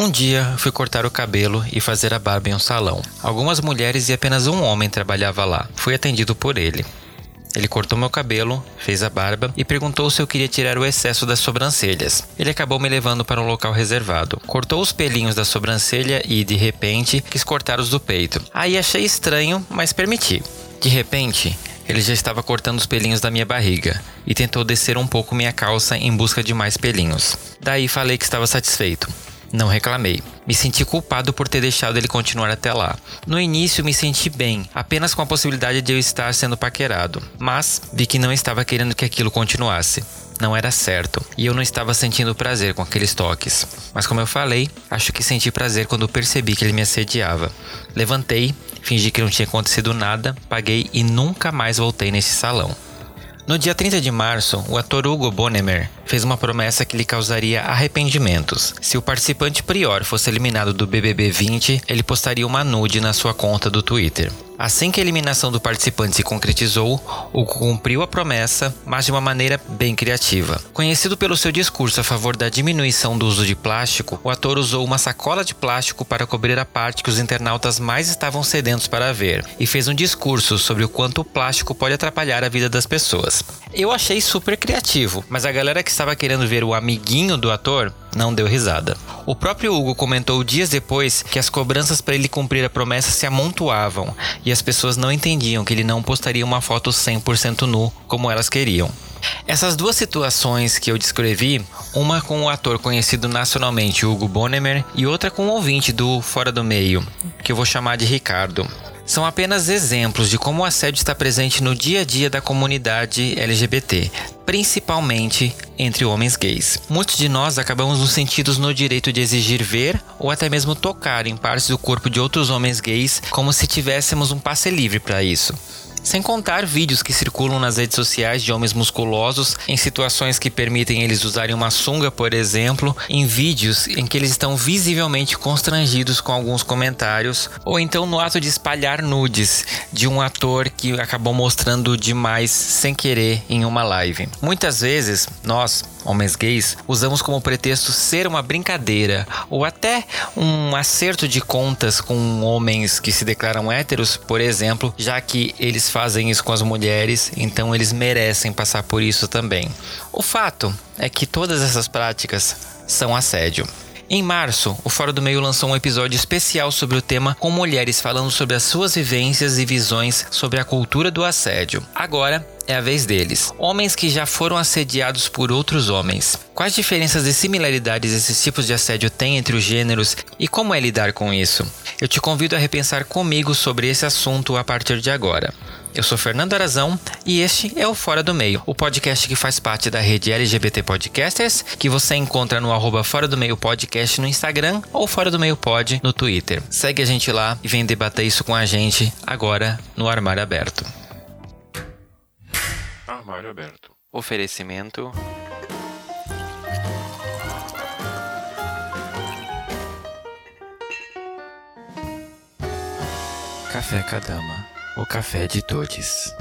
Um dia fui cortar o cabelo e fazer a barba em um salão. Algumas mulheres e apenas um homem trabalhava lá. Fui atendido por ele. Ele cortou meu cabelo, fez a barba e perguntou se eu queria tirar o excesso das sobrancelhas. Ele acabou me levando para um local reservado. Cortou os pelinhos da sobrancelha e, de repente, quis cortar os do peito. Aí achei estranho, mas permiti. De repente, ele já estava cortando os pelinhos da minha barriga e tentou descer um pouco minha calça em busca de mais pelinhos. Daí falei que estava satisfeito. Não reclamei. Me senti culpado por ter deixado ele continuar até lá. No início me senti bem, apenas com a possibilidade de eu estar sendo paquerado, mas vi que não estava querendo que aquilo continuasse. Não era certo, e eu não estava sentindo prazer com aqueles toques. Mas como eu falei, acho que senti prazer quando percebi que ele me assediava. Levantei, fingi que não tinha acontecido nada, paguei e nunca mais voltei nesse salão. No dia 30 de março, o ator Hugo Bonemer fez uma promessa que lhe causaria arrependimentos. Se o participante prior fosse eliminado do BBB 20, ele postaria uma nude na sua conta do Twitter. Assim que a eliminação do participante se concretizou, Hugo cumpriu a promessa, mas de uma maneira bem criativa. Conhecido pelo seu discurso a favor da diminuição do uso de plástico, o ator usou uma sacola de plástico para cobrir a parte que os internautas mais estavam sedentos para ver e fez um discurso sobre o quanto o plástico pode atrapalhar a vida das pessoas. Eu achei super criativo, mas a galera que estava querendo ver o amiguinho do ator não deu risada. O próprio Hugo comentou dias depois que as cobranças para ele cumprir a promessa se amontoavam e as pessoas não entendiam que ele não postaria uma foto 100% nu como elas queriam. Essas duas situações que eu descrevi, uma com o ator conhecido nacionalmente Hugo Bonemer e outra com o ouvinte do Fora do Meio, que eu vou chamar de Ricardo são apenas exemplos de como o assédio está presente no dia a dia da comunidade LGBT, principalmente entre homens gays. Muitos de nós acabamos nos sentidos no direito de exigir ver ou até mesmo tocar em partes do corpo de outros homens gays, como se tivéssemos um passe livre para isso. Sem contar vídeos que circulam nas redes sociais de homens musculosos em situações que permitem eles usarem uma sunga, por exemplo, em vídeos em que eles estão visivelmente constrangidos com alguns comentários, ou então no ato de espalhar nudes de um ator que acabou mostrando demais sem querer em uma live. Muitas vezes, nós, homens gays, usamos como pretexto ser uma brincadeira ou até um acerto de contas com homens que se declaram héteros, por exemplo, já que eles fazem isso com as mulheres, então eles merecem passar por isso também. O fato é que todas essas práticas são assédio. Em março, o Fora do Meio lançou um episódio especial sobre o tema com mulheres falando sobre as suas vivências e visões sobre a cultura do assédio. Agora é a vez deles. Homens que já foram assediados por outros homens. Quais diferenças e similaridades esses tipos de assédio têm entre os gêneros e como é lidar com isso? Eu te convido a repensar comigo sobre esse assunto a partir de agora. Eu sou Fernando Arazão e este é o Fora do Meio, o podcast que faz parte da rede LGBT Podcasters, que você encontra no arroba Fora do Meio Podcast no Instagram ou Fora do Meio Pod no Twitter. Segue a gente lá e vem debater isso com a gente agora no Armário Aberto. Armário Aberto. Oferecimento. Café Cadama, o café de todos.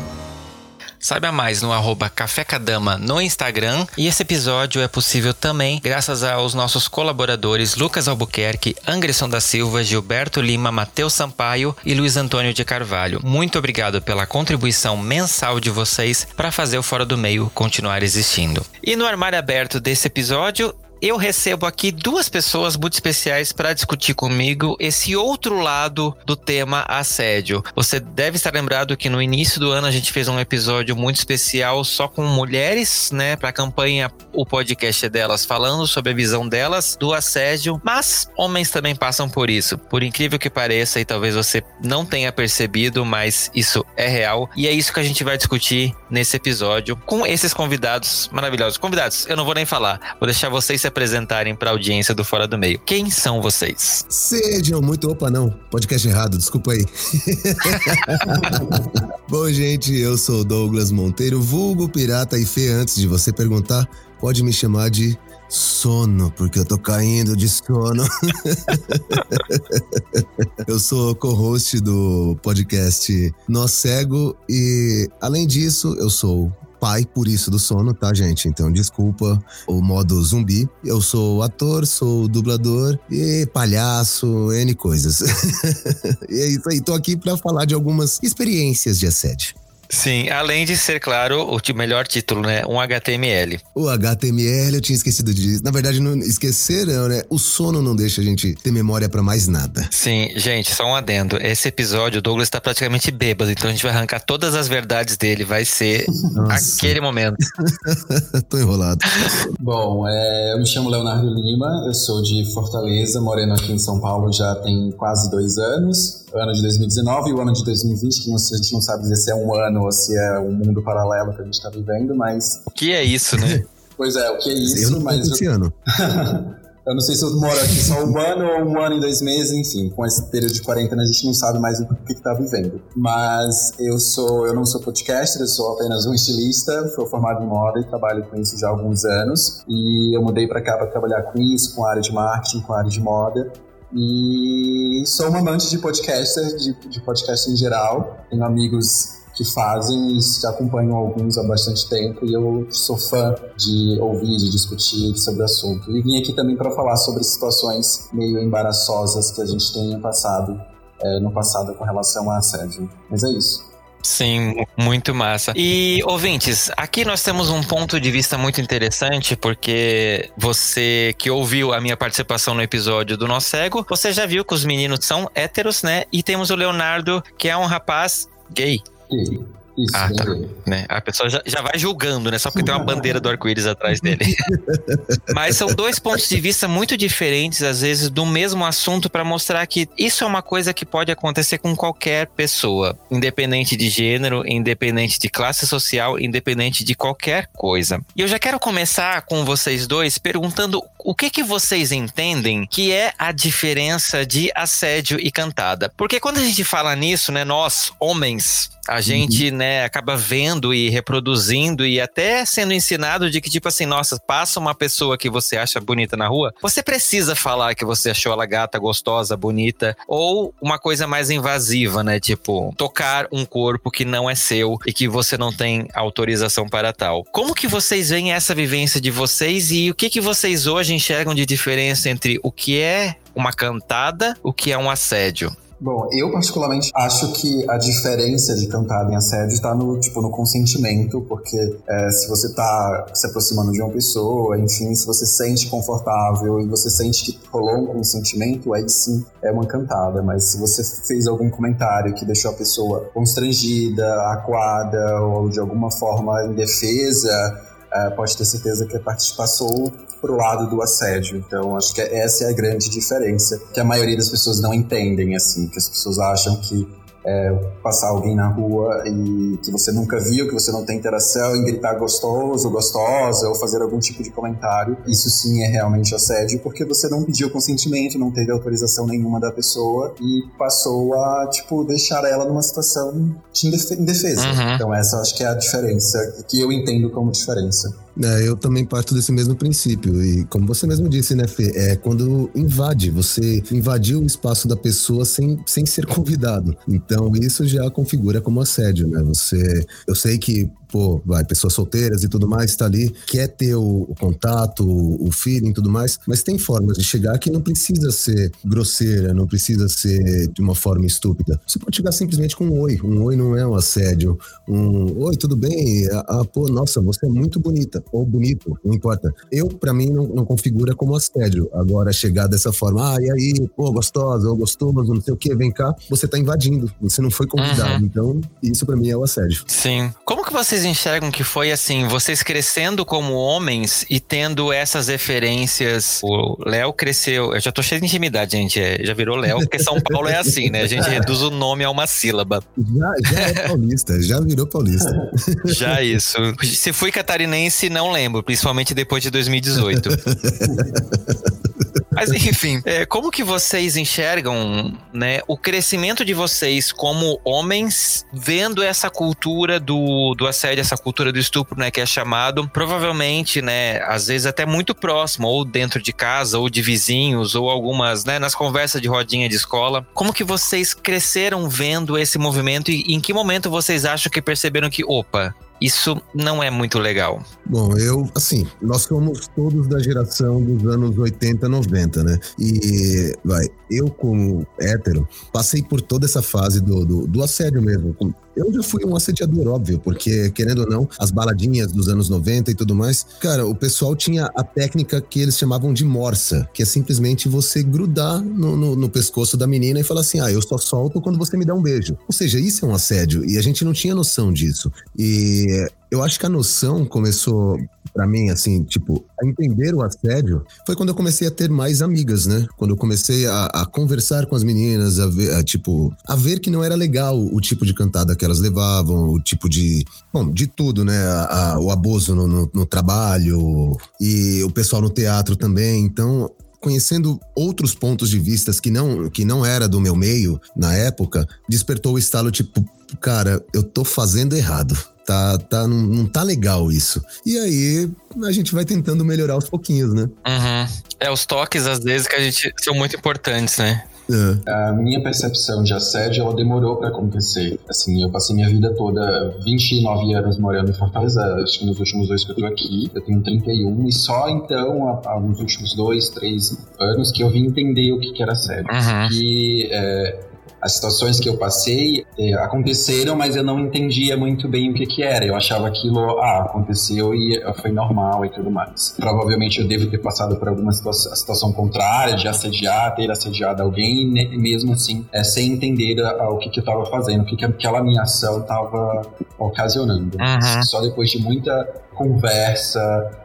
Saiba mais no arroba Café Cadama no Instagram. E esse episódio é possível também graças aos nossos colaboradores Lucas Albuquerque, Angresson da Silva, Gilberto Lima, Matheus Sampaio e Luiz Antônio de Carvalho. Muito obrigado pela contribuição mensal de vocês para fazer o Fora do Meio continuar existindo. E no armário aberto desse episódio, eu recebo aqui duas pessoas muito especiais para discutir comigo esse outro lado do tema assédio. Você deve estar lembrado que no início do ano a gente fez um episódio muito especial só com mulheres, né, para a campanha o podcast delas falando sobre a visão delas do assédio, mas homens também passam por isso. Por incrível que pareça e talvez você não tenha percebido, mas isso é real e é isso que a gente vai discutir nesse episódio com esses convidados maravilhosos. Convidados, eu não vou nem falar, vou deixar vocês se se apresentarem para a audiência do Fora do Meio. Quem são vocês? Sejam muito. Opa, não. Podcast errado, desculpa aí. Bom, gente, eu sou Douglas Monteiro, vulgo pirata e fê. Antes de você perguntar, pode me chamar de sono, porque eu tô caindo de sono. eu sou co-host do podcast Nó Cego e, além disso, eu sou pai, por isso do sono, tá, gente? Então, desculpa o modo zumbi. Eu sou ator, sou dublador e palhaço, N coisas. e é isso aí, tô aqui para falar de algumas experiências de assédio. Sim, além de ser, claro, o melhor título, né? Um HTML. O HTML, eu tinha esquecido disso. Na verdade, não esqueceram, né? O sono não deixa a gente ter memória para mais nada. Sim, gente, só um adendo. Esse episódio, o Douglas tá praticamente bêbado, então a gente vai arrancar todas as verdades dele. Vai ser Nossa. aquele momento. Tô enrolado. Bom, é, eu me chamo Leonardo Lima, eu sou de Fortaleza, morando aqui em São Paulo já tem quase dois anos ano de 2019 e o ano de 2020, que não, a gente não sabe dizer se é um ano ou se é um mundo paralelo que a gente está vivendo, mas. O que é isso, né? pois é, o que é isso, eu não mas. Esse eu... ano. eu não sei se eu moro aqui só um ano ou um ano e dois meses, enfim, com esse período de quarentena a gente não sabe mais o que está vivendo. Mas eu sou, eu não sou podcaster, eu sou apenas um estilista, sou formado em moda e trabalho com isso já há alguns anos. E eu mudei para cá para trabalhar com isso, com a área de marketing, com a área de moda. E sou um amante de podcaster, de, de podcast em geral. Tenho amigos que fazem já acompanham alguns há bastante tempo e eu sou fã de ouvir, de discutir sobre o assunto. E vim aqui também para falar sobre situações meio embaraçosas que a gente tem passado é, no passado com relação a assédio. Mas é isso. Sim, muito massa. E ouvintes, aqui nós temos um ponto de vista muito interessante, porque você que ouviu a minha participação no episódio do Nosso Cego, você já viu que os meninos são héteros, né? E temos o Leonardo, que é um rapaz gay. Gay. Isso, ah, tá. Né? A pessoa já, já vai julgando, né? Só porque tem uma bandeira do arco-íris atrás dele. Mas são dois pontos de vista muito diferentes, às vezes, do mesmo assunto, para mostrar que isso é uma coisa que pode acontecer com qualquer pessoa, independente de gênero, independente de classe social, independente de qualquer coisa. E eu já quero começar com vocês dois perguntando o que, que vocês entendem que é a diferença de assédio e cantada. Porque quando a gente fala nisso, né, nós, homens, a gente, uhum. né, acaba vendo e reproduzindo e até sendo ensinado de que, tipo assim, nossa, passa uma pessoa que você acha bonita na rua, você precisa falar que você achou ela gata, gostosa, bonita, ou uma coisa mais invasiva, né? Tipo, tocar um corpo que não é seu e que você não tem autorização para tal. Como que vocês veem essa vivência de vocês e o que que vocês hoje enxergam de diferença entre o que é uma cantada, o que é um assédio? Bom, eu particularmente acho que a diferença de cantada em assédio está no, tipo, no consentimento, porque é, se você está se aproximando de uma pessoa, enfim, se você sente confortável e você sente que rolou um consentimento, aí sim é uma cantada. Mas se você fez algum comentário que deixou a pessoa constrangida, acuada ou de alguma forma indefesa, é, pode ter certeza que a parte passou pro lado do assédio. Então, acho que essa é a grande diferença que a maioria das pessoas não entendem, assim, que as pessoas acham que é, passar alguém na rua e que você nunca viu, que você não tem interação, e gritar gostoso, gostosa, ou fazer algum tipo de comentário. Isso sim é realmente assédio, porque você não pediu consentimento, não teve autorização nenhuma da pessoa e passou a, tipo, deixar ela numa situação de indefesa. Uhum. Então, essa acho que é a diferença, que eu entendo como diferença. É, eu também parto desse mesmo princípio. E como você mesmo disse, né, Fê? É quando invade, você invadiu o espaço da pessoa sem, sem ser convidado. Então, isso já configura como assédio, né? Você. Eu sei que pô, vai, pessoas solteiras e tudo mais, tá ali, quer ter o, o contato, o, o feeling e tudo mais, mas tem formas de chegar que não precisa ser grosseira, não precisa ser de uma forma estúpida. Você pode chegar simplesmente com um oi. Um oi não é um assédio. Um oi, tudo bem? Ah, ah pô, nossa, você é muito bonita. Ou bonito, não importa. Eu, para mim, não, não configura como assédio. Agora, chegar dessa forma, ah, e aí, pô, gostosa, ou gostoso, não sei o que, vem cá, você tá invadindo. Você não foi convidado. Uhum. Então, isso para mim é o assédio. Sim. Como que vocês enxergam que foi assim, vocês crescendo como homens e tendo essas referências? O Léo cresceu, eu já tô cheio de intimidade, gente, é, já virou Léo, porque São Paulo é assim, né? A gente reduz o nome a uma sílaba. Já, já é paulista, já virou paulista. Já isso. Se fui catarinense, não lembro, principalmente depois de 2018. Mas enfim, é, como que vocês enxergam né, o crescimento de vocês como homens vendo essa cultura do, do assédio, essa cultura do estupro, né, que é chamado, provavelmente, né, às vezes até muito próximo, ou dentro de casa, ou de vizinhos, ou algumas, né, nas conversas de rodinha de escola. Como que vocês cresceram vendo esse movimento e em que momento vocês acham que perceberam que, opa, isso não é muito legal. Bom, eu, assim, nós somos todos da geração dos anos 80, 90, né? E, vai, eu como hétero, passei por toda essa fase do, do, do assédio mesmo. Eu já fui um assediador, óbvio, porque, querendo ou não, as baladinhas dos anos 90 e tudo mais, cara, o pessoal tinha a técnica que eles chamavam de morsa, que é simplesmente você grudar no, no, no pescoço da menina e falar assim: ah, eu só solto quando você me dá um beijo. Ou seja, isso é um assédio, e a gente não tinha noção disso. E eu acho que a noção começou para mim, assim, tipo, a entender o assédio foi quando eu comecei a ter mais amigas, né? Quando eu comecei a, a conversar com as meninas, a ver, a, tipo, a ver que não era legal o tipo de cantada que elas levavam, o tipo de, bom, de tudo, né? A, o abuso no, no, no trabalho e o pessoal no teatro também. Então, conhecendo outros pontos de vistas que não que não era do meu meio na época, despertou o estalo tipo, cara, eu tô fazendo errado tá, tá, não, não tá legal isso. E aí a gente vai tentando melhorar aos pouquinhos, né? Uhum. É, os toques, às vezes, que a gente são muito importantes, né? É. A minha percepção de assédio, ela demorou para acontecer. Assim, eu passei minha vida toda, 29 anos morando em Fortaleza, acho que nos últimos dois que eu tô aqui, eu tenho 31, e só então, há, nos últimos dois, três anos, que eu vim entender o que, que era assédio. Uhum. Que é, as situações que eu passei é, aconteceram, mas eu não entendia muito bem o que que era. Eu achava aquilo, ah, aconteceu e foi normal e tudo mais. Provavelmente eu devo ter passado por alguma situação, situação contrária, de assediar, ter assediado alguém, e mesmo assim, é, sem entender a, o que que eu estava fazendo, o que que aquela minha ação estava ocasionando. Uhum. Só depois de muita conversa,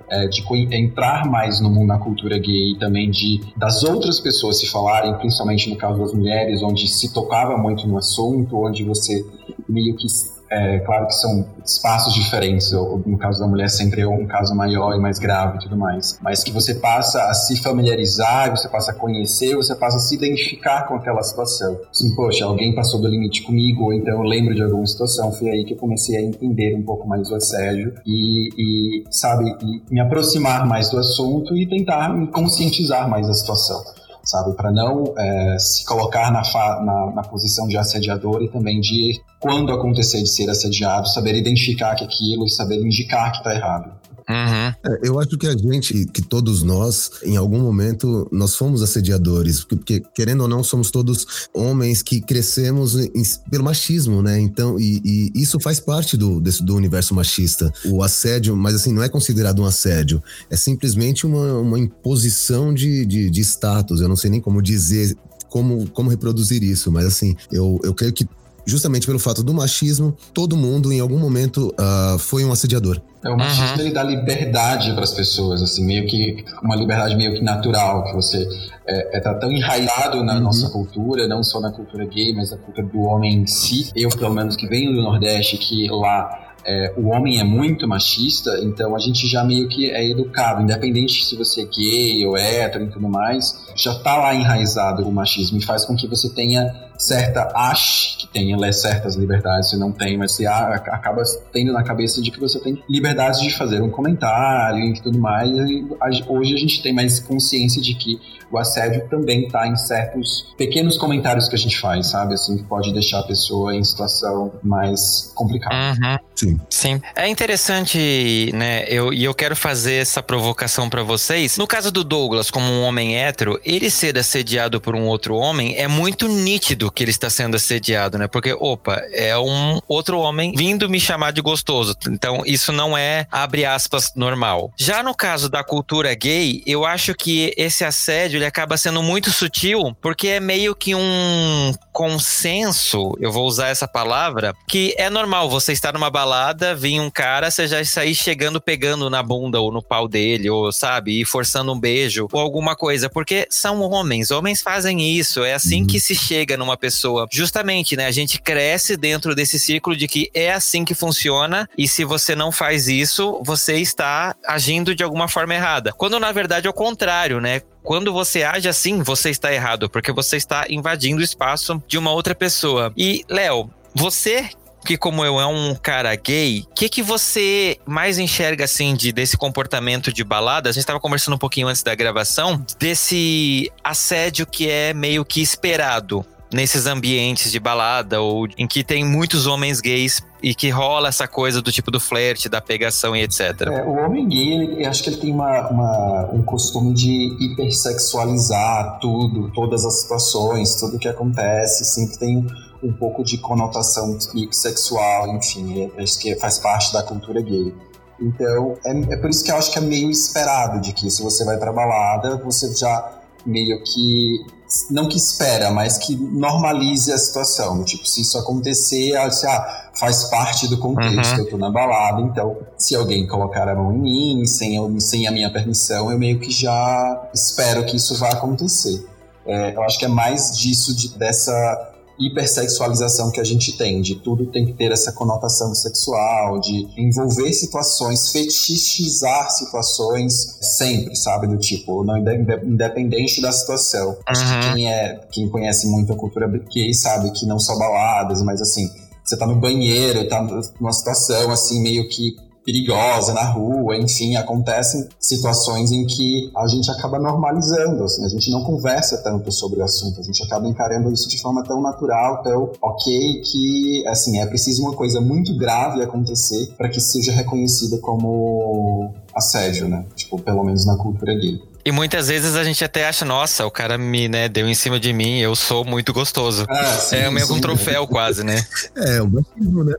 é, de entrar mais no mundo, na cultura gay, também de das outras pessoas se falarem, principalmente no caso das mulheres, onde se tocava muito no assunto, onde você meio que é, claro que são espaços diferentes, no caso da mulher sempre é um caso maior e mais grave e tudo mais, mas que você passa a se familiarizar, você passa a conhecer, você passa a se identificar com aquela situação. Assim, poxa, alguém passou do limite comigo, ou então eu lembro de alguma situação, foi aí que eu comecei a entender um pouco mais do assédio e, e sabe, e me aproximar mais do assunto e tentar me conscientizar mais da situação sabe? Para não é, se colocar na, na, na, posição de assediador e também de, quando acontecer de ser assediado, saber identificar que aquilo e saber indicar que está errado. Uhum. É, eu acho que a gente, que todos nós, em algum momento, nós fomos assediadores, porque, querendo ou não, somos todos homens que crescemos em, pelo machismo, né? Então, e, e, isso faz parte do, desse, do universo machista. O assédio, mas assim, não é considerado um assédio, é simplesmente uma, uma imposição de, de, de status. Eu não sei nem como dizer como, como reproduzir isso, mas assim, eu, eu creio que justamente pelo fato do machismo, todo mundo em algum momento uh, foi um assediador. É, o machismo uhum. ele dá liberdade para as pessoas, assim, meio que uma liberdade meio que natural, que você é, é tá tão enraizado na uhum. nossa cultura, não só na cultura gay, mas na cultura do homem em si. Eu, pelo menos, que venho do Nordeste, que lá é, o homem é muito machista, então a gente já meio que é educado, independente se você é gay ou hétero e tudo mais, já tá lá enraizado o machismo e faz com que você tenha certa, ache que tenha certas liberdades, você não tem, mas você acaba tendo na cabeça de que você tem liberdade de fazer um comentário e tudo mais, e hoje a gente tem mais consciência de que o assédio também está em certos pequenos comentários que a gente faz, sabe? Assim, que pode deixar a pessoa em situação mais complicada. Uhum. Sim. Sim. É interessante, né? Eu, e eu quero fazer essa provocação para vocês. No caso do Douglas, como um homem hétero, ele ser assediado por um outro homem é muito nítido que ele está sendo assediado, né? Porque, opa, é um outro homem vindo me chamar de gostoso. Então, isso não é, abre aspas, normal. Já no caso da cultura gay, eu acho que esse assédio ele acaba sendo muito sutil, porque é meio que um consenso, eu vou usar essa palavra, que é normal você estar numa balada, vir um cara, você já sair chegando pegando na bunda ou no pau dele, ou sabe, e forçando um beijo ou alguma coisa, porque são homens, homens fazem isso, é assim uhum. que se chega numa pessoa. Justamente, né, a gente cresce dentro desse círculo de que é assim que funciona e se você não faz isso, você está agindo de alguma forma errada. Quando na verdade é o contrário, né? Quando você age assim, você está errado, porque você está invadindo o espaço de uma outra pessoa. E, Léo, você que como eu é um cara gay, o que que você mais enxerga assim de desse comportamento de balada? A gente estava conversando um pouquinho antes da gravação desse assédio que é meio que esperado nesses ambientes de balada ou em que tem muitos homens gays e que rola essa coisa do tipo do flerte, da pegação e etc. É, o homem gay, ele, acho que ele tem uma, uma, um costume de hipersexualizar tudo, todas as situações, tudo que acontece, sempre tem um pouco de conotação sexual, enfim, é, acho que faz parte da cultura gay. Então, é, é por isso que eu acho que é meio esperado de que se você vai pra balada, você já meio que não que espera, mas que normalize a situação. Tipo, se isso acontecer, assim, ah, faz parte do contexto. Uhum. Eu tô na balada, então se alguém colocar a mão em mim, sem, eu, sem a minha permissão, eu meio que já espero que isso vá acontecer. É, eu acho que é mais disso, de, dessa hipersexualização que a gente tem, de tudo tem que ter essa conotação sexual, de envolver situações, fetichizar situações sempre, sabe? Do tipo, não independente da situação. Uhum. Acho que uhum. quem, é, quem conhece muito a cultura gay sabe que não só baladas, mas assim, você tá no banheiro, tá numa situação assim, meio que perigosa na rua, enfim, acontecem situações em que a gente acaba normalizando, assim, a gente não conversa tanto sobre o assunto, a gente acaba encarando isso de forma tão natural, tão ok, que, assim, é preciso uma coisa muito grave acontecer para que seja reconhecida como assédio, né? Tipo, pelo menos na cultura gay. E muitas vezes a gente até acha, nossa, o cara me né, deu em cima de mim, eu sou muito gostoso. Ah, sim, é meio que um troféu quase, né? É, o machismo, né?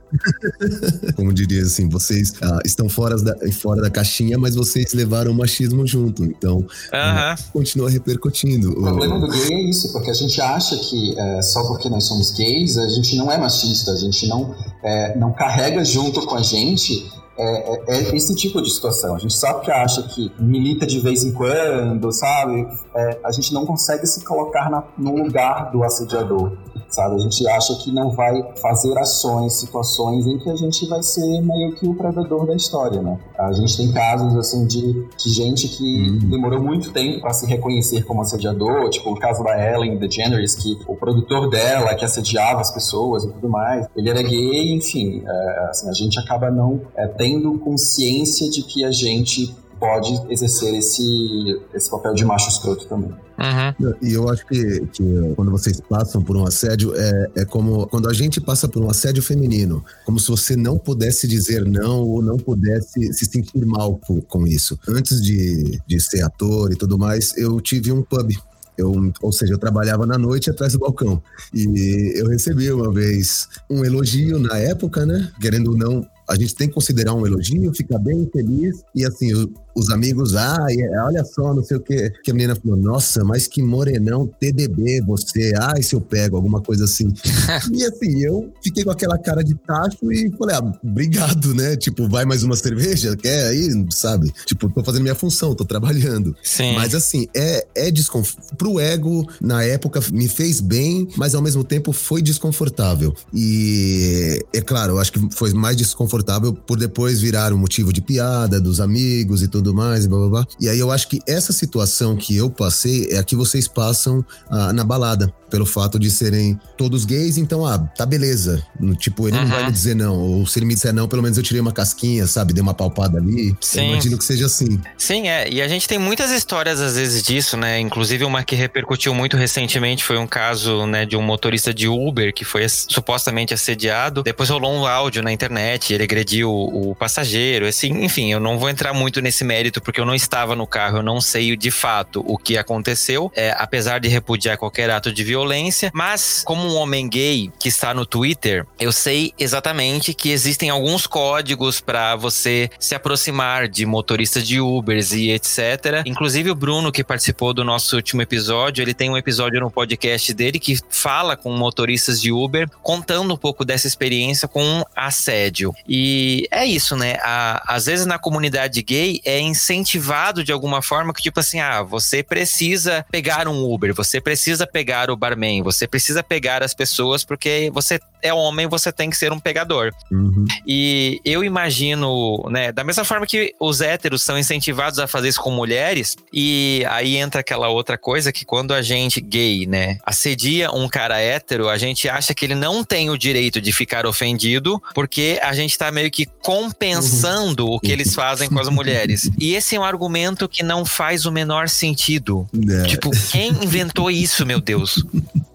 Como diria assim, vocês ah, estão fora da, fora da caixinha, mas vocês levaram o machismo junto. Então, uh -huh. continua repercutindo. O problema do gay é isso, porque a gente acha que é, só porque nós somos gays, a gente não é machista, a gente não, é, não carrega junto com a gente é, é, é, esse tipo de situação. A gente sabe que acha que milita de vez em quando, sabe? É, a gente não consegue se colocar na, no lugar do assediador sabe? A gente acha que não vai fazer ações, situações em que a gente vai ser meio que o predador da história, né? A gente tem casos, assim, de, de gente que uhum. demorou muito tempo para se reconhecer como assediador, tipo o caso da Ellen DeGeneres, que o produtor dela, que assediava as pessoas e tudo mais, ele era gay, enfim, é, assim, a gente acaba não é, tendo consciência de que a gente pode exercer esse, esse papel de macho escroto também. Uhum. E eu acho que, que quando vocês passam por um assédio, é, é como quando a gente passa por um assédio feminino, como se você não pudesse dizer não ou não pudesse se sentir mal com, com isso. Antes de, de ser ator e tudo mais, eu tive um pub eu, ou seja, eu trabalhava na noite atrás do balcão. E eu recebi uma vez um elogio na época, né? Querendo ou não, a gente tem que considerar um elogio, ficar bem feliz. E assim, os amigos, ah, olha só, não sei o que. Que a menina falou, nossa, mas que morenão, TDB você, ai, se eu pego, alguma coisa assim. e assim, eu fiquei com aquela cara de tacho e falei, ah, obrigado, né? Tipo, vai mais uma cerveja? Quer aí, sabe? Tipo, tô fazendo minha função, tô trabalhando. Sim. Mas assim, é, é desconfortável. Pro ego, na época, me fez bem, mas ao mesmo tempo foi desconfortável. E é claro, eu acho que foi mais desconfortável por depois virar um motivo de piada dos amigos e tudo tudo mais, blá blá blá. E aí eu acho que essa situação que eu passei é a que vocês passam ah, na balada pelo fato de serem todos gays, então, ah, tá beleza. Tipo, ele uhum. não vai me dizer não. Ou se ele me disser não, pelo menos eu tirei uma casquinha, sabe? Dei uma palpada ali. Sim. Eu imagino que seja assim. Sim, é. E a gente tem muitas histórias, às vezes, disso, né? Inclusive, uma que repercutiu muito recentemente foi um caso, né, de um motorista de Uber que foi supostamente assediado. Depois rolou um áudio na internet, ele agrediu o, o passageiro. Assim, enfim, eu não vou entrar muito nesse mérito porque eu não estava no carro, eu não sei de fato o que aconteceu, é, apesar de repudiar qualquer ato de violência. Mas, como um homem gay que está no Twitter, eu sei exatamente que existem alguns códigos para você se aproximar de motoristas de Ubers e etc. Inclusive, o Bruno, que participou do nosso último episódio, ele tem um episódio no podcast dele que fala com motoristas de Uber, contando um pouco dessa experiência com assédio. E é isso, né? Às vezes na comunidade gay é incentivado de alguma forma que, tipo assim, ah, você precisa pegar um Uber, você precisa pegar o barman, você precisa pegar as pessoas porque você é homem, você tem que ser um pegador. Uhum. E eu imagino, né, da mesma forma que os héteros são incentivados a fazer isso com mulheres, e aí entra aquela outra coisa que quando a gente gay, né, assedia um cara hétero, a gente acha que ele não tem o direito de ficar ofendido, porque a gente tá meio que compensando uhum. o que eles fazem com as mulheres. E esse é um argumento que não faz o menor sentido. É. Tipo, quem inventou isso, meu Deus?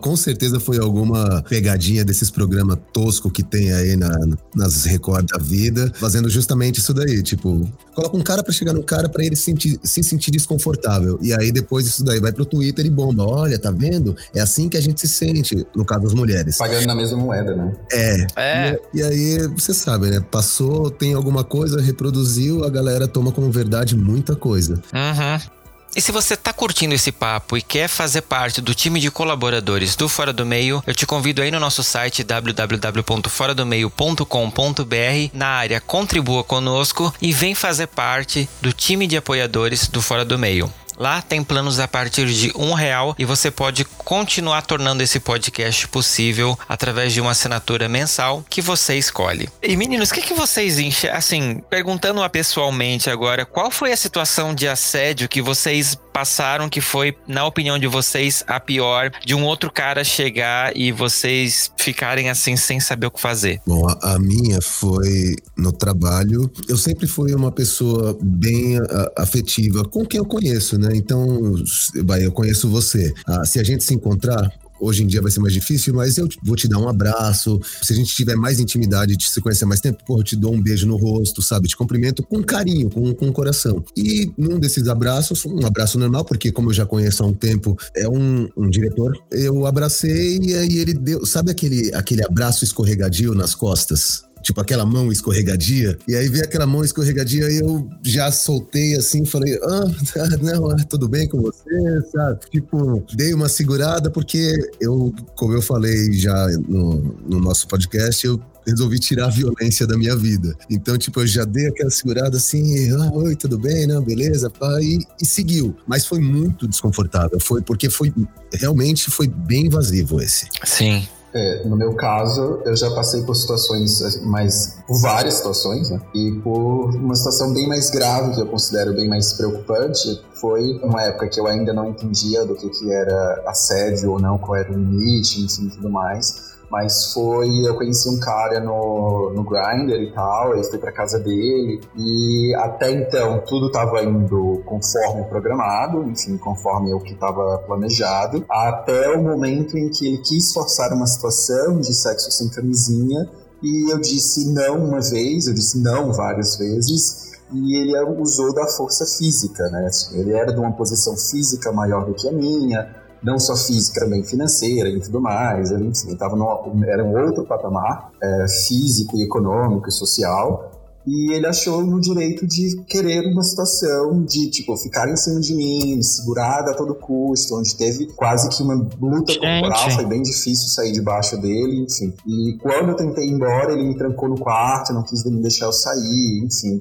Com certeza foi alguma pegadinha desses programas tosco que tem aí na, nas Record da vida, fazendo justamente isso daí. Tipo, coloca um cara para chegar no cara para ele sentir, se sentir desconfortável. E aí depois isso daí vai pro Twitter e bomba. Olha, tá vendo? É assim que a gente se sente, no caso das mulheres. Pagando na mesma moeda, né? É. é. E, e aí, você sabe, né? Passou, tem alguma coisa, reproduziu, a galera toma como verdade muita coisa. Uhum. E se você está curtindo esse papo e quer fazer parte do time de colaboradores do Fora do Meio, eu te convido aí no nosso site www.foradomeio.com.br na área Contribua Conosco e vem fazer parte do time de apoiadores do Fora do Meio. Lá tem planos a partir de um real e você pode continuar tornando esse podcast possível através de uma assinatura mensal que você escolhe. E meninos, o que, que vocês enxergam? Assim, perguntando pessoalmente agora, qual foi a situação de assédio que vocês passaram que foi, na opinião de vocês, a pior de um outro cara chegar e vocês ficarem assim sem saber o que fazer? Bom, a, a minha foi no trabalho. Eu sempre fui uma pessoa bem a, afetiva com quem eu conheço, né? Então, eu conheço você. Ah, se a gente se encontrar, Hoje em dia vai ser mais difícil, mas eu vou te dar um abraço. Se a gente tiver mais intimidade, de se conhecer mais tempo, porra, eu te dou um beijo no rosto, sabe? Te cumprimento com carinho, com, com coração. E num desses abraços, um abraço normal, porque como eu já conheço há um tempo, é um, um diretor, eu abracei e ele deu, sabe aquele, aquele abraço escorregadio nas costas? Tipo aquela mão escorregadia. E aí veio aquela mão escorregadia e eu já soltei assim, falei, ah, não, é tudo bem com você, sabe? Tipo, dei uma segurada porque eu, como eu falei já no, no nosso podcast, eu resolvi tirar a violência da minha vida. Então, tipo, eu já dei aquela segurada assim, ah, oi, tudo bem, não, beleza, pá, e, e, seguiu. Mas foi muito desconfortável, foi porque foi realmente foi bem invasivo esse. Sim. É, no meu caso, eu já passei por situações assim, mais. por várias situações, né? E por uma situação bem mais grave, que eu considero bem mais preocupante, foi uma época que eu ainda não entendia do que, que era assédio ou não, qual era o limite, enfim, tudo mais. Mas foi, eu conheci um cara no, no Grindr e tal, eu fui pra casa dele, e até então tudo tava indo conforme programado, enfim, conforme o que tava planejado, até o momento em que ele quis forçar uma situação de sexo sem camisinha, e eu disse não uma vez, eu disse não várias vezes, e ele usou da força física, né? Ele era de uma posição física maior do que a minha, não só física, também financeira e tudo mais. Ele, enfim, tava no, era um outro patamar é, físico e econômico e social. E ele achou no direito de querer uma situação de, tipo, ficar em cima de mim, me segurar a todo custo, onde teve quase que uma luta Gente. corporal, foi bem difícil sair debaixo dele, enfim. E quando eu tentei ir embora, ele me trancou no quarto, não quis me deixar eu sair, enfim.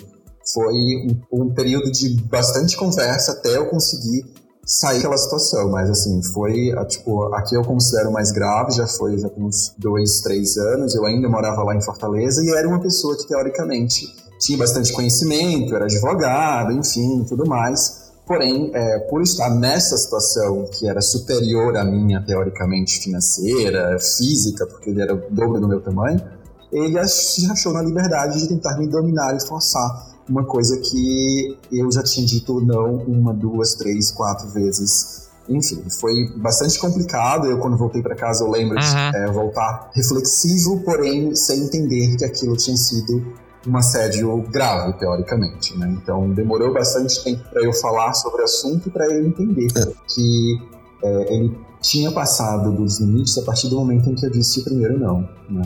Foi um, um período de bastante conversa até eu conseguir sair daquela situação, mas assim, foi, tipo, aqui eu considero mais grave, já foi já com uns dois, três anos, eu ainda morava lá em Fortaleza e era uma pessoa que teoricamente tinha bastante conhecimento, era advogado, enfim, tudo mais, porém, é, por estar nessa situação que era superior à minha, teoricamente, financeira, física, porque ele era o dobro do meu tamanho, ele se achou na liberdade de tentar me dominar e forçar uma coisa que eu já tinha dito não uma, duas, três, quatro vezes. Enfim, foi bastante complicado. Eu, quando voltei para casa, eu lembro uhum. de é, voltar reflexivo, porém sem entender que aquilo tinha sido um assédio grave, teoricamente. Né? Então demorou bastante tempo para eu falar sobre o assunto para ele entender é. que é, ele tinha passado dos limites a partir do momento em que eu disse o primeiro não. Né?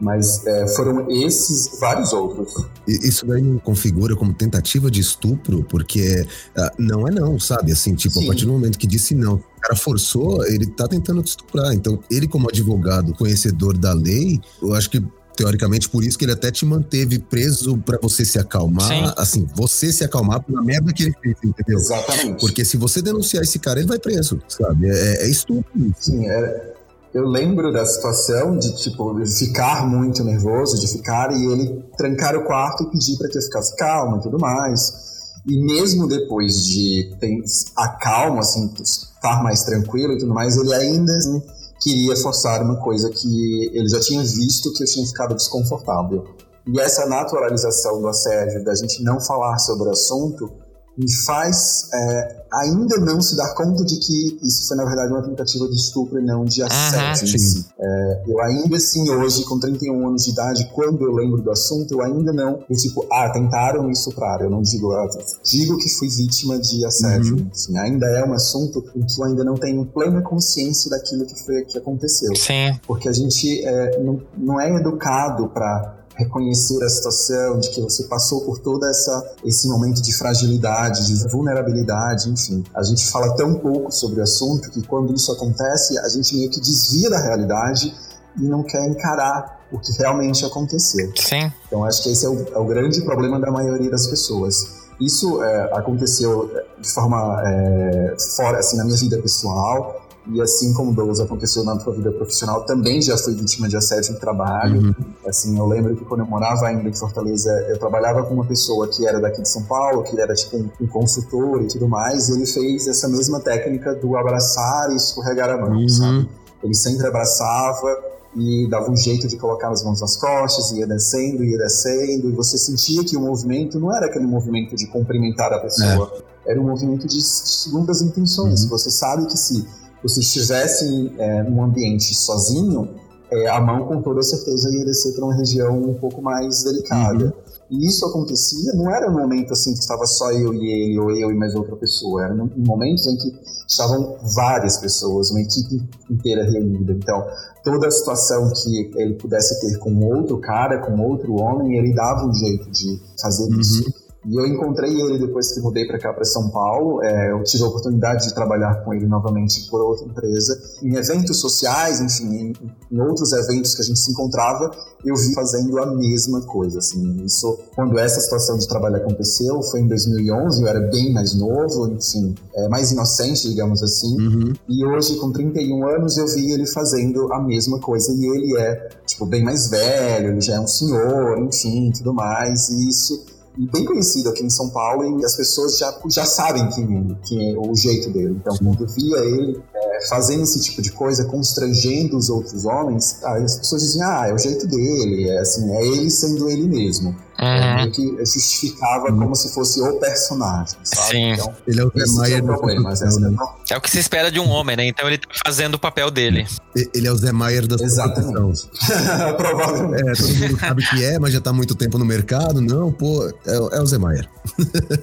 Mas é, foram esses vários outros. Isso daí configura como tentativa de estupro, porque uh, não é não, sabe? Assim, tipo, Sim. a partir do momento que disse não, o cara forçou, ele tá tentando te estuprar. Então, ele como advogado, conhecedor da lei, eu acho que teoricamente, por isso que ele até te manteve preso para você se acalmar. Sim. Assim, você se acalmar pela merda que ele fez, entendeu? Exatamente. Porque se você denunciar esse cara, ele vai preso, sabe? É, é estúpido. Sim, é, eu lembro da situação de, tipo, ficar muito nervoso, de ficar e ele trancar o quarto e pedir para que eu ficasse calma e tudo mais. E mesmo depois de ter a calma, assim, estar mais tranquilo e tudo mais, ele ainda assim, queria forçar uma coisa que ele já tinha visto que eu tinha ficado desconfortável. E essa naturalização do assédio, da gente não falar sobre o assunto, me faz é, ainda não se dar conta de que isso foi, na verdade, uma tentativa de estupro e não de assédio. Uhum, é, eu ainda assim, hoje, com 31 anos de idade, quando eu lembro do assunto, eu ainda não, eu tipo, ah, tentaram me estuprar. Eu não digo, ah, digo que fui vítima de assédio. Uhum. Assim, ainda é um assunto em que eu ainda não tenho plena consciência daquilo que foi que aconteceu. Sim. Porque a gente é, não, não é educado para reconhecer a situação, de que você passou por todo essa, esse momento de fragilidade, de vulnerabilidade, enfim. A gente fala tão pouco sobre o assunto que quando isso acontece, a gente meio que desvia da realidade e não quer encarar o que realmente aconteceu. Sim. Então acho que esse é o, é o grande problema da maioria das pessoas. Isso é, aconteceu de forma é, fora, assim, na minha vida pessoal, e assim como Douglas aconteceu na sua vida profissional, também já fui vítima de assédio no trabalho. Uhum. Assim, eu lembro que quando eu morava ainda em Fortaleza, eu trabalhava com uma pessoa que era daqui de São Paulo, que era tipo um, um consultor e tudo mais, e ele fez essa mesma técnica do abraçar e escorregar a mão, uhum. sabe? Ele sempre abraçava e dava um jeito de colocar as mãos nas costas, ia descendo, ia descendo, e você sentia que o movimento não era aquele movimento de cumprimentar a pessoa, é. era um movimento de segundas intenções. Uhum. Você sabe que se você estivesse é, num ambiente sozinho, é, a mão com toda certeza ia descer para uma região um pouco mais delicada. Uhum. E isso acontecia, não era um momento assim que estava só eu e ele, ou eu e mais outra pessoa, era um momentos em que estavam várias pessoas, uma equipe inteira reunida. Então, toda a situação que ele pudesse ter com outro cara, com outro homem, ele dava um jeito de fazer uhum. isso. E eu encontrei ele depois que mudei para cá, para São Paulo. É, eu tive a oportunidade de trabalhar com ele novamente por outra empresa. Em eventos sociais, enfim, em, em outros eventos que a gente se encontrava, eu vi fazendo a mesma coisa. Assim, isso, quando essa situação de trabalho aconteceu, foi em 2011, eu era bem mais novo, enfim, é, mais inocente, digamos assim. Uhum. E hoje, com 31 anos, eu vi ele fazendo a mesma coisa. E ele é, tipo, bem mais velho, ele já é um senhor, enfim, tudo mais. E isso bem conhecido aqui em São Paulo e as pessoas já, já sabem quem, quem é o jeito dele. Então, quando via ele é, fazendo esse tipo de coisa, constrangendo os outros homens, as pessoas diziam, ah, é o jeito dele, é assim, é ele sendo ele mesmo. Uhum. que justificava uhum. como se fosse o personagem, sabe? Sim. Então, ele é o Zé Maier é do problema, né? É o que se espera de um homem, né? Então ele tá fazendo o papel dele. Ele é o Zé Maier da Exatamente. Provavelmente. É, todo mundo sabe que é, mas já tá muito tempo no mercado. Não, pô, é, é o Zé Maier.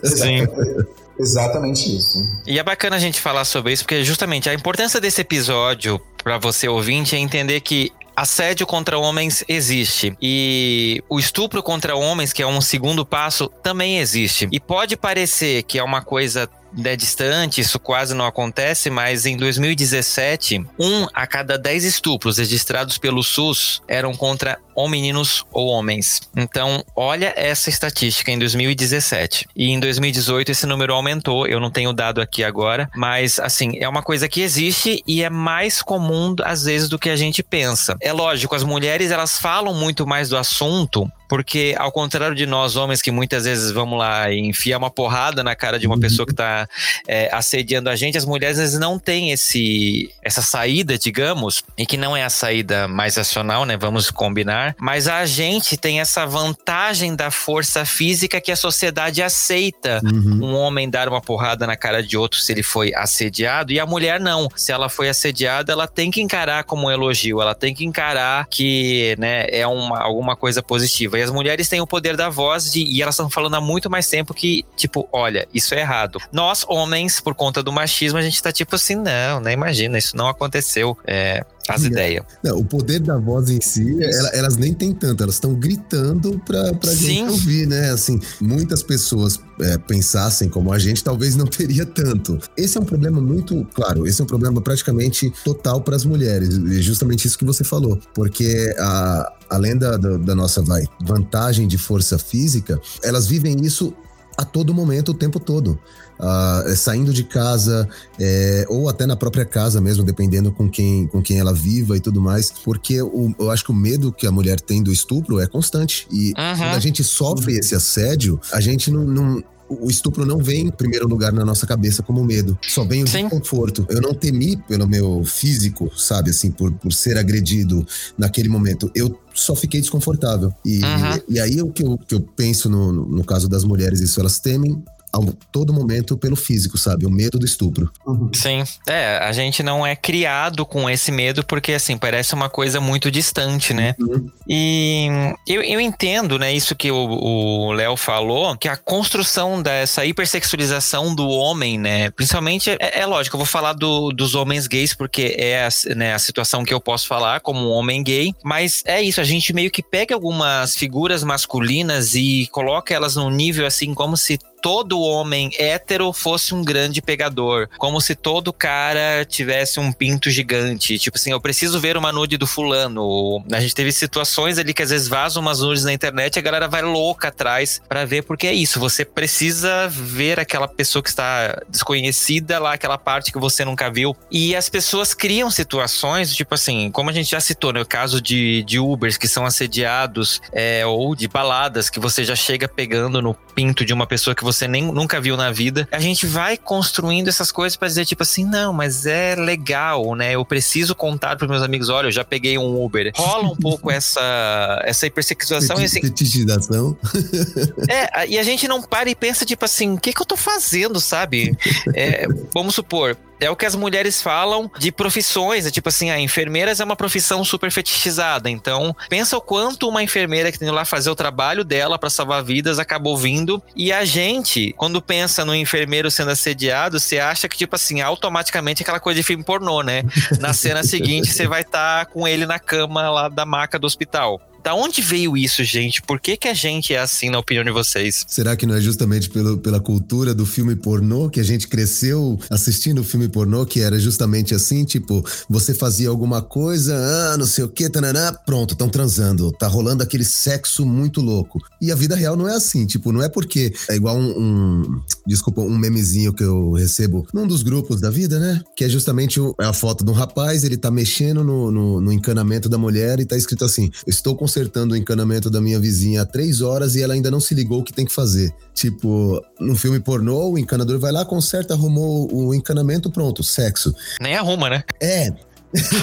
Sim. Exatamente isso. E é bacana a gente falar sobre isso, porque justamente a importância desse episódio para você ouvinte é entender que assédio contra homens existe. E o estupro contra homens, que é um segundo passo, também existe. E pode parecer que é uma coisa é distante, isso quase não acontece, mas em 2017, um a cada dez estupros registrados pelo SUS eram contra ou meninos ou homens. Então, olha essa estatística em 2017. E em 2018 esse número aumentou, eu não tenho dado aqui agora, mas assim, é uma coisa que existe e é mais comum às vezes do que a gente pensa. É lógico, as mulheres elas falam muito mais do assunto porque ao contrário de nós homens que muitas vezes vamos lá e enfiar uma porrada na cara de uma pessoa que está é, assediando a gente, as mulheres vezes, não têm esse essa saída, digamos, e que não é a saída mais racional, né? Vamos combinar, mas a gente tem essa vantagem da força física que a sociedade aceita uhum. um homem dar uma porrada na cara de outro se ele foi assediado e a mulher não. Se ela foi assediada, ela tem que encarar como um elogio, ela tem que encarar que, né, é uma alguma coisa positiva. E as mulheres têm o poder da voz de, e elas estão falando há muito mais tempo que, tipo, olha, isso é errado. Nós, homens, por conta do machismo, a gente tá tipo assim, não, né? Imagina, isso não aconteceu. É, as ideias. Não, o poder da voz em si, ela, elas nem têm tanto, elas estão gritando pra, pra gente ouvir, né? Assim, muitas pessoas é, pensassem como a gente, talvez não teria tanto. Esse é um problema muito, claro, esse é um problema praticamente total para as mulheres, e justamente isso que você falou, porque a, além da, da, da nossa vai, vantagem de força física, elas vivem isso a todo momento, o tempo todo. Uh, saindo de casa, é, ou até na própria casa mesmo, dependendo com quem, com quem ela viva e tudo mais, porque o, eu acho que o medo que a mulher tem do estupro é constante. E uhum. quando a gente sofre esse assédio, a gente não, não o estupro não vem em primeiro lugar na nossa cabeça como medo, só vem o Sim. desconforto. Eu não temi pelo meu físico, sabe, assim, por, por ser agredido naquele momento. Eu só fiquei desconfortável. E, uhum. e aí o que eu, que eu penso no, no caso das mulheres, isso, elas temem a todo momento pelo físico, sabe? O medo do estupro. Uhum. Sim. É, a gente não é criado com esse medo porque, assim, parece uma coisa muito distante, né? Uhum. E eu, eu entendo, né, isso que o Léo falou, que a construção dessa hipersexualização do homem, né? Principalmente, é, é lógico, eu vou falar do, dos homens gays porque é a, né, a situação que eu posso falar como um homem gay, mas é isso, a gente meio que pega algumas figuras masculinas e coloca elas num nível assim como se todo homem hétero fosse um grande pegador. Como se todo cara tivesse um pinto gigante. Tipo assim, eu preciso ver uma nude do fulano. A gente teve situações ali que às vezes vazam umas nudes na internet e a galera vai louca atrás para ver, porque é isso. Você precisa ver aquela pessoa que está desconhecida lá, aquela parte que você nunca viu. E as pessoas criam situações, tipo assim, como a gente já citou, no né, caso de, de Ubers que são assediados, é, ou de baladas que você já chega pegando no pinto de uma pessoa que você nem, nunca viu na vida. A gente vai construindo essas coisas para dizer, tipo assim, não, mas é legal, né? Eu preciso contar para meus amigos: olha, eu já peguei um Uber. Rola um pouco essa, essa hipersexualização. Assim, Fetichização. é, e a gente não para e pensa, tipo assim, o que, que eu tô fazendo, sabe? É, vamos supor, é o que as mulheres falam de profissões, é tipo assim, a enfermeiras é uma profissão super fetichizada. Então, pensa o quanto uma enfermeira que tem lá fazer o trabalho dela para salvar vidas acabou vindo e a gente, quando pensa no enfermeiro sendo assediado, você acha que tipo assim, automaticamente aquela coisa de filme pornô, né? Na cena seguinte você vai estar tá com ele na cama lá da maca do hospital. Da onde veio isso, gente? Por que, que a gente é assim, na opinião de vocês? Será que não é justamente pelo, pela cultura do filme pornô que a gente cresceu assistindo o filme pornô, que era justamente assim, tipo, você fazia alguma coisa, ah, não sei o que, tananã, pronto, estão transando, tá rolando aquele sexo muito louco. E a vida real não é assim, tipo, não é porque é igual um, um desculpa, um memezinho que eu recebo num dos grupos da vida, né? Que é justamente o, é a foto de um rapaz, ele tá mexendo no, no, no encanamento da mulher e tá escrito assim: Estou consertando o encanamento da minha vizinha há três horas e ela ainda não se ligou o que tem que fazer. Tipo, no filme pornô, o encanador vai lá, conserta, arrumou o encanamento, pronto, sexo. Nem arruma, né? É,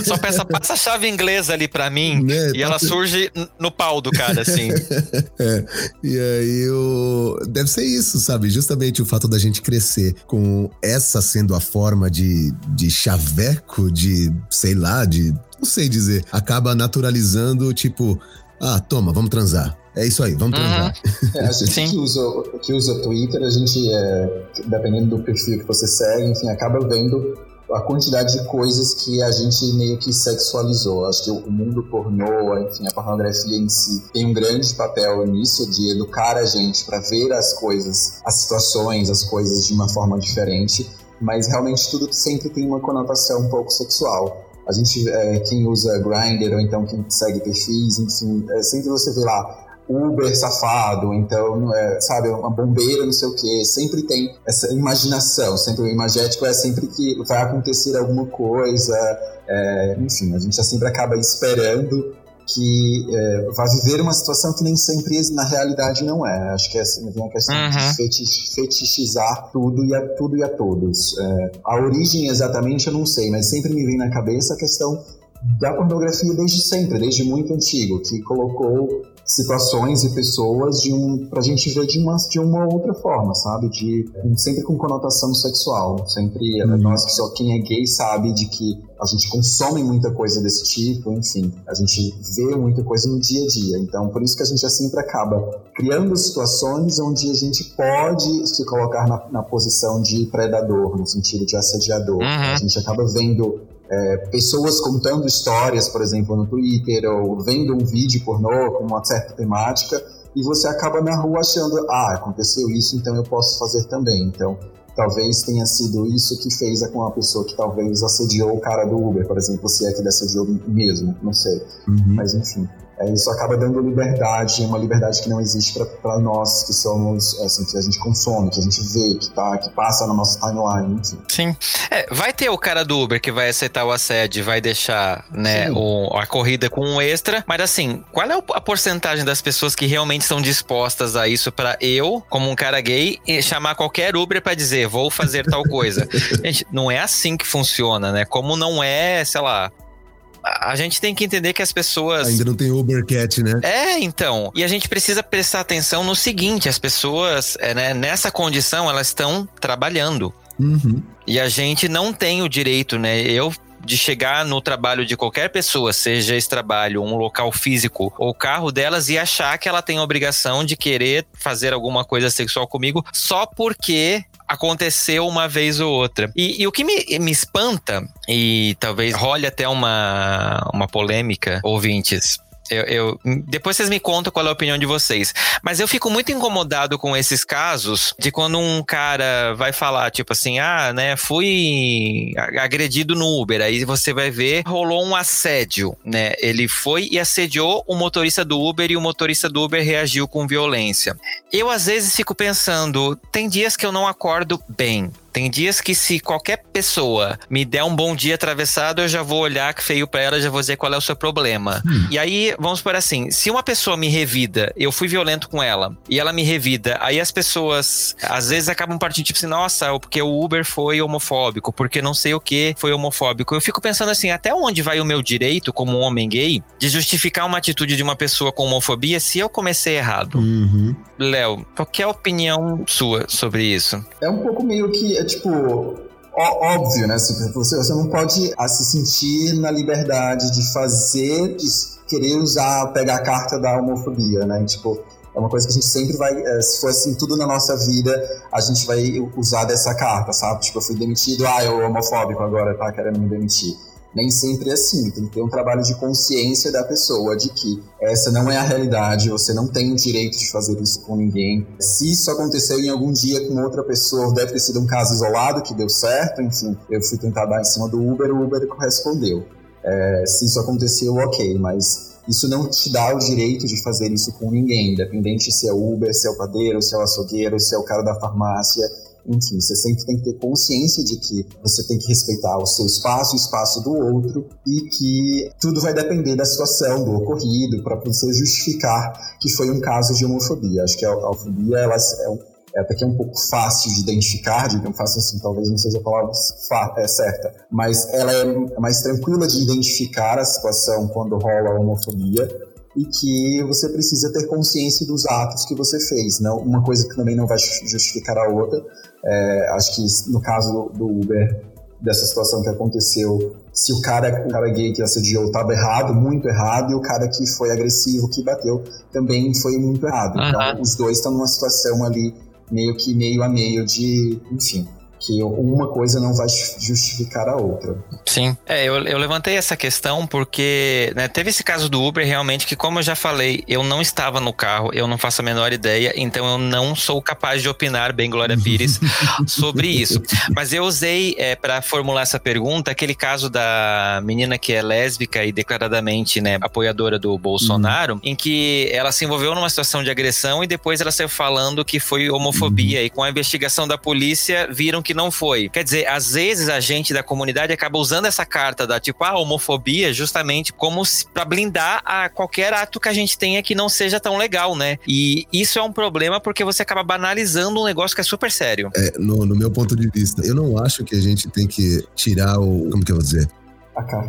só peça, passa a chave inglesa ali para mim né, e ela surge no pau do cara, assim. é. E aí o... deve ser isso, sabe? Justamente o fato da gente crescer com essa sendo a forma de, de chaveco, de, sei lá, de. Não sei dizer. Acaba naturalizando, tipo, ah, toma, vamos transar. É isso aí, vamos transar. Uhum. É, a gente que usa, que usa Twitter, a gente, é, dependendo do perfil que você segue, enfim, acaba vendo a quantidade de coisas que a gente meio que sexualizou. Acho que o mundo pornô, enfim, a pornografia em si, tem um grande papel nisso de educar a gente para ver as coisas, as situações, as coisas de uma forma diferente. Mas realmente tudo sempre tem uma conotação um pouco sexual. A gente, é, quem usa Grindr ou então quem segue perfis, enfim, é, sempre você vê lá Uber safado, então, é, sabe, uma bombeira, não sei o quê. Sempre tem essa imaginação, sempre o imagético é sempre que vai acontecer alguma coisa. É, enfim, a gente sempre acaba esperando que é, vai viver uma situação que nem sempre na realidade não é. Acho que é, assim, vem a questão uhum. de fetich, fetichizar tudo e a tudo e a todos. É, a origem exatamente eu não sei, mas sempre me vem na cabeça a questão da pornografia desde sempre, desde muito antigo, que colocou situações e pessoas de um pra gente ver de uma, de uma outra forma, sabe? De sempre com conotação sexual, sempre uhum. nós que só quem é gay sabe de que a gente consome muita coisa desse tipo, enfim, a gente vê muita coisa no dia a dia. Então, por isso que a gente sempre acaba criando situações onde a gente pode se colocar na, na posição de predador, no sentido de assediador. Uhum. A gente acaba vendo é, pessoas contando histórias, por exemplo, no Twitter, ou vendo um vídeo pornô com uma certa temática, e você acaba na rua achando, ah, aconteceu isso, então eu posso fazer também. Então, talvez tenha sido isso que fez com a pessoa que talvez assediou o cara do Uber, por exemplo, se é que ele assediou mesmo, não sei. Uhum. Mas enfim. É, isso acaba dando liberdade, uma liberdade que não existe para nós que somos, assim, que a gente consome, que a gente vê, que, tá, que passa na nossa timeline, enfim. Sim. É, vai ter o cara do Uber que vai aceitar o assédio, vai deixar, né, o, a corrida com um extra, mas assim, qual é a porcentagem das pessoas que realmente estão dispostas a isso para eu, como um cara gay, chamar qualquer Uber para dizer, vou fazer tal coisa? Gente, não é assim que funciona, né? Como não é, sei lá, a gente tem que entender que as pessoas. Ainda não tem Ubercat, né? É, então. E a gente precisa prestar atenção no seguinte: as pessoas, é, né, nessa condição, elas estão trabalhando. Uhum. E a gente não tem o direito, né? Eu de chegar no trabalho de qualquer pessoa, seja esse trabalho um local físico ou carro delas, e achar que ela tem a obrigação de querer fazer alguma coisa sexual comigo só porque aconteceu uma vez ou outra. E, e o que me, me espanta, e talvez role até uma, uma polêmica, ouvintes, eu, eu, depois vocês me contam qual é a opinião de vocês. Mas eu fico muito incomodado com esses casos de quando um cara vai falar, tipo assim, ah, né, fui agredido no Uber. Aí você vai ver, rolou um assédio, né? Ele foi e assediou o motorista do Uber e o motorista do Uber reagiu com violência. Eu às vezes fico pensando, tem dias que eu não acordo bem. Tem dias que se qualquer pessoa me der um bom dia atravessado, eu já vou olhar feio para ela, já vou dizer qual é o seu problema. Hum. E aí, vamos por assim, se uma pessoa me revida, eu fui violento com ela, e ela me revida, aí as pessoas às vezes acabam partindo tipo assim, nossa, porque o Uber foi homofóbico, porque não sei o que foi homofóbico. Eu fico pensando assim, até onde vai o meu direito como um homem gay de justificar uma atitude de uma pessoa com homofobia se eu comecei errado? Uhum. Léo, qual é a opinião sua sobre isso? É um pouco meio que tipo, óbvio, né? Você, você não pode ah, se sentir na liberdade de fazer, de querer usar, pegar a carta da homofobia, né? Tipo, é uma coisa que a gente sempre vai, eh, se for assim, tudo na nossa vida, a gente vai usar dessa carta, sabe? Tipo, eu fui demitido, ah, eu homofóbico agora, tá querendo me demitir nem sempre é assim. Tem que ter um trabalho de consciência da pessoa de que essa não é a realidade, você não tem o direito de fazer isso com ninguém. Se isso aconteceu em algum dia com outra pessoa, deve ter sido um caso isolado que deu certo, enfim. Eu fui tentar dar em cima do Uber, o Uber correspondeu. É, se isso aconteceu, ok, mas isso não te dá o direito de fazer isso com ninguém, independente se é Uber, se é o padeiro, se é o açougueiro, se é o cara da farmácia enfim, você sempre tem que ter consciência de que você tem que respeitar o seu espaço, o espaço do outro e que tudo vai depender da situação, do ocorrido, para você justificar que foi um caso de homofobia. Acho que a homofobia ela é, é até que é um pouco fácil de identificar, digamos fácil assim, talvez não seja a palavra é, certa, mas ela é mais tranquila de identificar a situação quando rola a homofobia e que você precisa ter consciência dos atos que você fez, não uma coisa que também não vai justificar a outra. É, acho que no caso do Uber, dessa situação que aconteceu, se o cara, o cara gay que assediou estava errado, muito errado, e o cara que foi agressivo, que bateu, também foi muito errado. Uhum. Então, os dois estão numa situação ali meio que meio a meio de, enfim, que uma coisa não vai justificar a outra. Sim, é, eu, eu levantei essa questão porque né, teve esse caso do Uber realmente que, como eu já falei, eu não estava no carro, eu não faço a menor ideia, então eu não sou capaz de opinar, bem Glória Pires, sobre isso. Mas eu usei é, para formular essa pergunta aquele caso da menina que é lésbica e declaradamente né, apoiadora do Bolsonaro, uhum. em que ela se envolveu numa situação de agressão e depois ela saiu falando que foi homofobia, uhum. e com a investigação da polícia viram que não foi. Quer dizer, às vezes a gente da comunidade acaba usando essa carta da tipo, a homofobia justamente como para blindar a qualquer ato que a gente tenha que não seja tão legal, né? E isso é um problema porque você acaba banalizando um negócio que é super sério. É, no, no meu ponto de vista, eu não acho que a gente tem que tirar o. Como que eu vou dizer?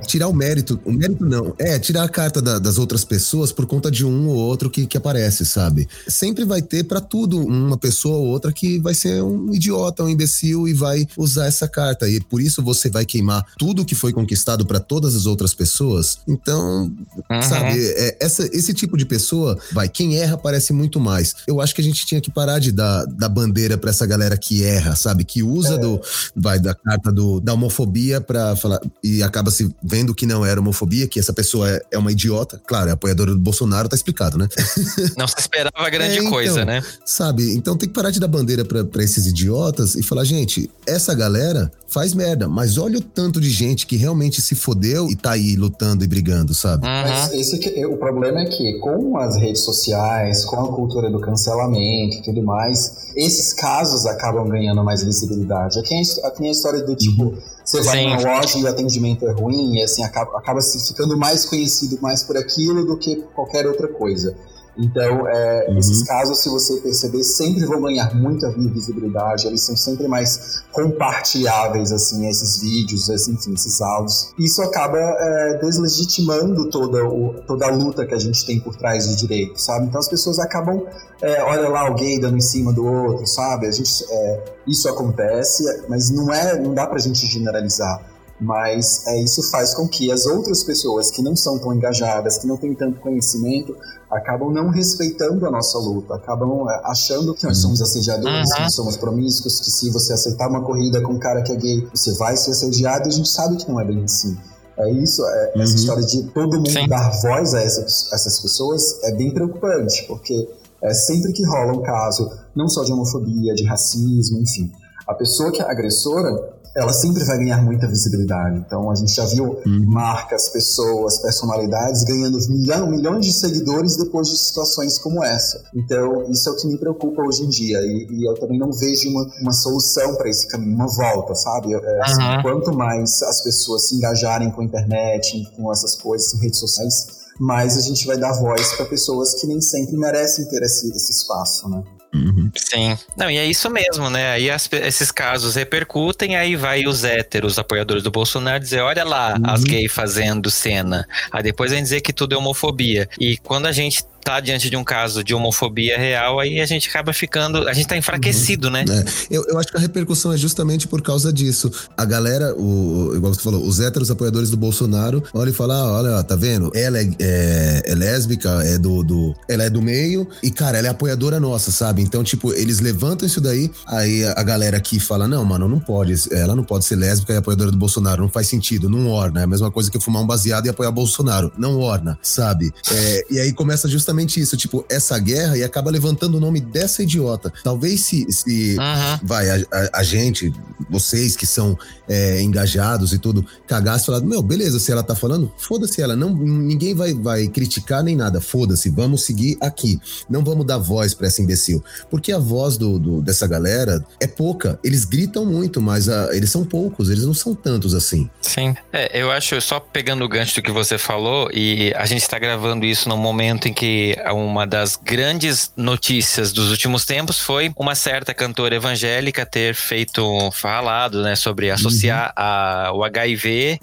Tirar o mérito. O mérito não. É, tirar a carta da, das outras pessoas por conta de um ou outro que, que aparece, sabe? Sempre vai ter para tudo uma pessoa ou outra que vai ser um idiota, um imbecil e vai usar essa carta. E por isso você vai queimar tudo que foi conquistado para todas as outras pessoas. Então, uhum. sabe, é, essa, esse tipo de pessoa, vai, quem erra parece muito mais. Eu acho que a gente tinha que parar de dar, dar bandeira para essa galera que erra, sabe? Que usa é. do, vai, da carta do, da homofobia para falar e acaba se vendo que não era homofobia, que essa pessoa é, é uma idiota. Claro, é apoiadora do Bolsonaro, tá explicado, né? Não se esperava grande é, então, coisa, né? Sabe? Então tem que parar de dar bandeira para esses idiotas e falar, gente, essa galera faz merda, mas olha o tanto de gente que realmente se fodeu e tá aí lutando e brigando, sabe? Uhum. Mas esse que, o problema é que com as redes sociais, com a cultura do cancelamento e tudo mais, esses casos acabam ganhando mais visibilidade. Aqui é, aqui é a história do tipo, uhum. você vai Sim. numa loja e o atendimento é ruim, e assim, acaba, acaba se ficando mais conhecido mais por aquilo do que qualquer outra coisa. Então, é, uhum. esses casos, se você perceber, sempre vão ganhar muita visibilidade, eles são sempre mais compartilháveis, assim, esses vídeos, assim, enfim, esses áudios. Isso acaba é, deslegitimando toda, o, toda a luta que a gente tem por trás do direito, sabe? Então as pessoas acabam, é, olha lá o gay dando em cima do outro, sabe? A gente, é, isso acontece, mas não é, não dá pra gente generalizar mas é, isso faz com que as outras pessoas que não são tão engajadas, que não têm tanto conhecimento, acabam não respeitando a nossa luta, acabam é, achando que nós somos assediadores, uhum. que nós somos promíscuos, que se você aceitar uma corrida com um cara que é gay, você vai ser assediado, e a gente sabe que não é bem assim. É isso, é, uhum. essa história de todo mundo Sim. dar voz a essas, essas pessoas é bem preocupante, porque é sempre que rola um caso, não só de homofobia, de racismo, enfim, a pessoa que é agressora, ela sempre vai ganhar muita visibilidade. Então a gente já viu uhum. marcas, pessoas, personalidades ganhando milhão, milhões de seguidores depois de situações como essa. Então isso é o que me preocupa hoje em dia e, e eu também não vejo uma, uma solução para esse caminho, uma volta, sabe? É, assim, uhum. Quanto mais as pessoas se engajarem com a internet, com essas coisas, redes sociais, mais a gente vai dar voz para pessoas que nem sempre merecem ter esse, esse espaço, né? Uhum. Sim. Não, e é isso mesmo, né? Aí as, esses casos repercutem, aí vai os héteros, apoiadores do Bolsonaro, dizer: olha lá, uhum. as gays fazendo cena. Aí depois vem dizer que tudo é homofobia. E quando a gente tá diante de um caso de homofobia real, aí a gente acaba ficando. A gente tá enfraquecido, uhum. né? É. Eu, eu acho que a repercussão é justamente por causa disso. A galera, o, igual você falou, os héteros apoiadores do Bolsonaro, olha e fala: ah, olha, tá vendo? Ela é, é, é, lésbica, é do, do. Ela é do meio, e, cara, ela é apoiadora nossa, sabe? Então, tipo, eles levantam isso daí, aí a galera aqui fala: não, mano, não pode. Ela não pode ser lésbica e apoiadora do Bolsonaro. Não faz sentido, não orna. É a mesma coisa que fumar um baseado e apoiar Bolsonaro. Não orna, sabe? É, e aí começa justamente isso, tipo, essa guerra e acaba levantando o nome dessa idiota. Talvez se, se uhum. vai, a, a, a, gente, vocês que são é, engajados e tudo, cagasse e falar, meu, beleza, se ela tá falando, foda-se ela, não, ninguém vai, vai criticar nem nada, foda-se, vamos seguir aqui. Não vamos dar voz para essa imbecil. Porque a voz do, do, dessa galera é pouca. Eles gritam muito, mas a, eles são poucos, eles não são tantos assim. Sim. É, eu acho, só pegando o gancho do que você falou, e a gente tá gravando isso no momento em que uma das grandes notícias dos últimos tempos foi uma certa cantora evangélica ter feito falado, né, sobre associar uhum. a, o HIV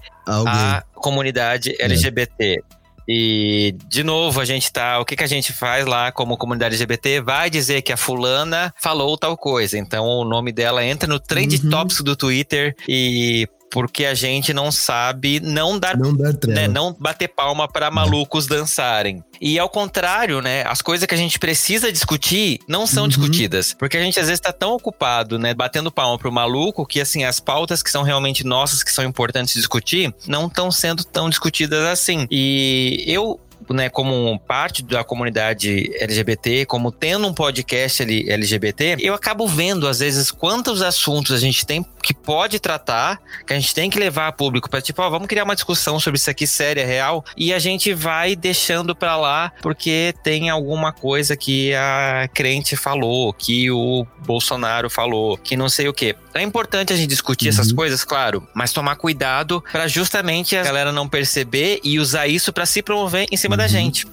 à comunidade LGBT. É. E, de novo, a gente tá. O que, que a gente faz lá como comunidade LGBT? Vai dizer que a fulana falou tal coisa. Então o nome dela entra no trend uhum. topics do Twitter e porque a gente não sabe não dar, não, dar né, não bater palma para malucos dançarem. E ao contrário, né, as coisas que a gente precisa discutir não são uhum. discutidas, porque a gente às vezes está tão ocupado, né, batendo palma pro maluco que assim as pautas que são realmente nossas, que são importantes discutir, não estão sendo tão discutidas assim. E eu né, como parte da comunidade LGBT, como tendo um podcast LGBT, eu acabo vendo às vezes quantos assuntos a gente tem que pode tratar, que a gente tem que levar a público para tipo, ó, vamos criar uma discussão sobre isso aqui séria, real, e a gente vai deixando para lá porque tem alguma coisa que a crente falou, que o Bolsonaro falou, que não sei o que. É importante a gente discutir uhum. essas coisas, claro, mas tomar cuidado para justamente a galera não perceber e usar isso para se promover em cima uhum. da gente.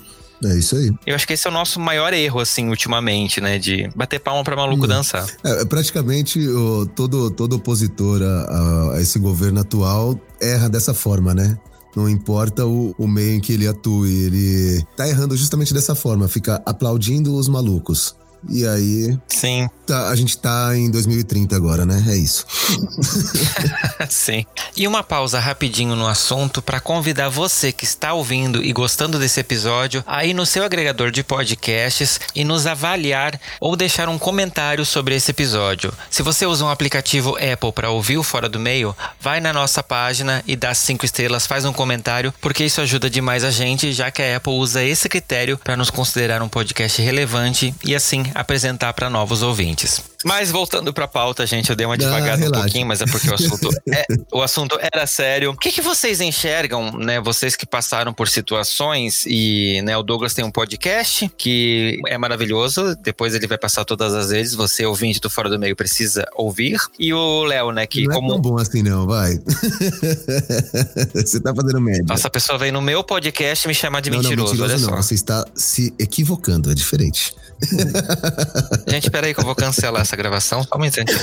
É isso aí. Eu acho que esse é o nosso maior erro, assim, ultimamente, né? De bater palma pra maluco hum. dançar. É, praticamente o, todo, todo opositor a, a, esse governo atual erra dessa forma, né? Não importa o, o meio em que ele atue, ele tá errando justamente dessa forma, fica aplaudindo os malucos. E aí. Sim. Tá, a gente tá em 2030 agora, né? É isso. Sim. E uma pausa rapidinho no assunto para convidar você que está ouvindo e gostando desse episódio a ir no seu agregador de podcasts e nos avaliar ou deixar um comentário sobre esse episódio. Se você usa um aplicativo Apple para ouvir o Fora do Meio, vai na nossa página e dá cinco estrelas, faz um comentário, porque isso ajuda demais a gente, já que a Apple usa esse critério para nos considerar um podcast relevante e assim apresentar para novos ouvintes. Mas voltando para a pauta, gente, eu dei uma devagada ah, um pouquinho, mas é porque o assunto, é, o assunto era sério. O que, que vocês enxergam, né? Vocês que passaram por situações e, né, o Douglas tem um podcast que é maravilhoso. Depois ele vai passar todas as vezes. Você, ouvinte do Fora do Meio, precisa ouvir. E o Léo, né, que não como. É tão bom assim, não, vai. Você tá fazendo média. Nossa, a pessoa vem no meu podcast me chamar de não, mentiroso. Não, mentiroso olha não. Só. Você está se equivocando, é diferente. Gente, peraí que eu vou cancelar essa gravação. Só um instante.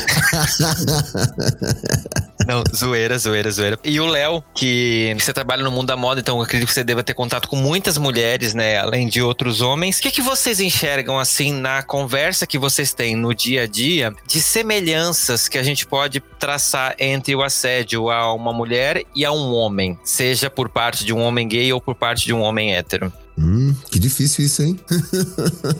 Não, zoeira, zoeira, zoeira. E o Léo, que você trabalha no mundo da moda, então eu acredito que você deva ter contato com muitas mulheres, né? Além de outros homens. O que, que vocês enxergam, assim, na conversa que vocês têm no dia a dia, de semelhanças que a gente pode traçar entre o assédio a uma mulher e a um homem? Seja por parte de um homem gay ou por parte de um homem hétero. Hum, que difícil isso, hein?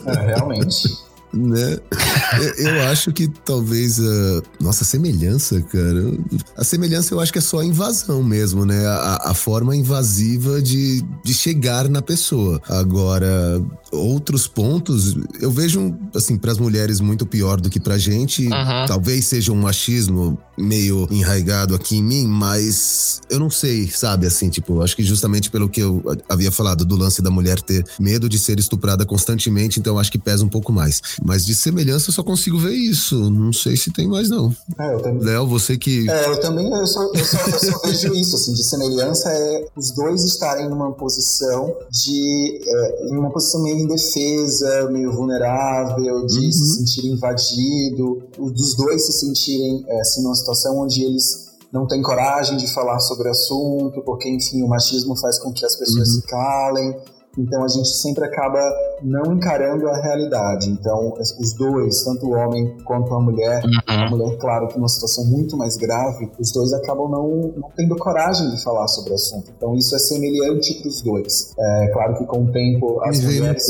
É, realmente. né? Eu acho que talvez a nossa semelhança, cara. A semelhança eu acho que é só a invasão mesmo, né? A, a forma invasiva de, de chegar na pessoa. Agora, outros pontos, eu vejo, assim, para as mulheres muito pior do que pra gente. Uhum. Talvez seja um machismo meio enraigado aqui em mim, mas eu não sei, sabe? Assim, tipo, acho que justamente pelo que eu havia falado do lance da mulher ter medo de ser estuprada constantemente, então acho que pesa um pouco mais. Mas de semelhança eu só consigo ver isso. Não sei se tem mais, não. É, eu também. Léo, você que. É, eu também eu só, eu só, eu só vejo isso, assim, de semelhança é os dois estarem numa posição de. É, uma posição meio indefesa, meio vulnerável, de uhum. se sentir invadido, dos dois se sentirem é, assim, numa situação onde eles não têm coragem de falar sobre o assunto, porque, enfim, o machismo faz com que as pessoas uhum. se calem. Então a gente sempre acaba não encarando a realidade. Então os dois, tanto o homem quanto a mulher, uhum. a mulher, claro, que numa situação muito mais grave, os dois acabam não, não tendo coragem de falar sobre o assunto. Então isso é semelhante para os dois. É claro que com o tempo as mulheres,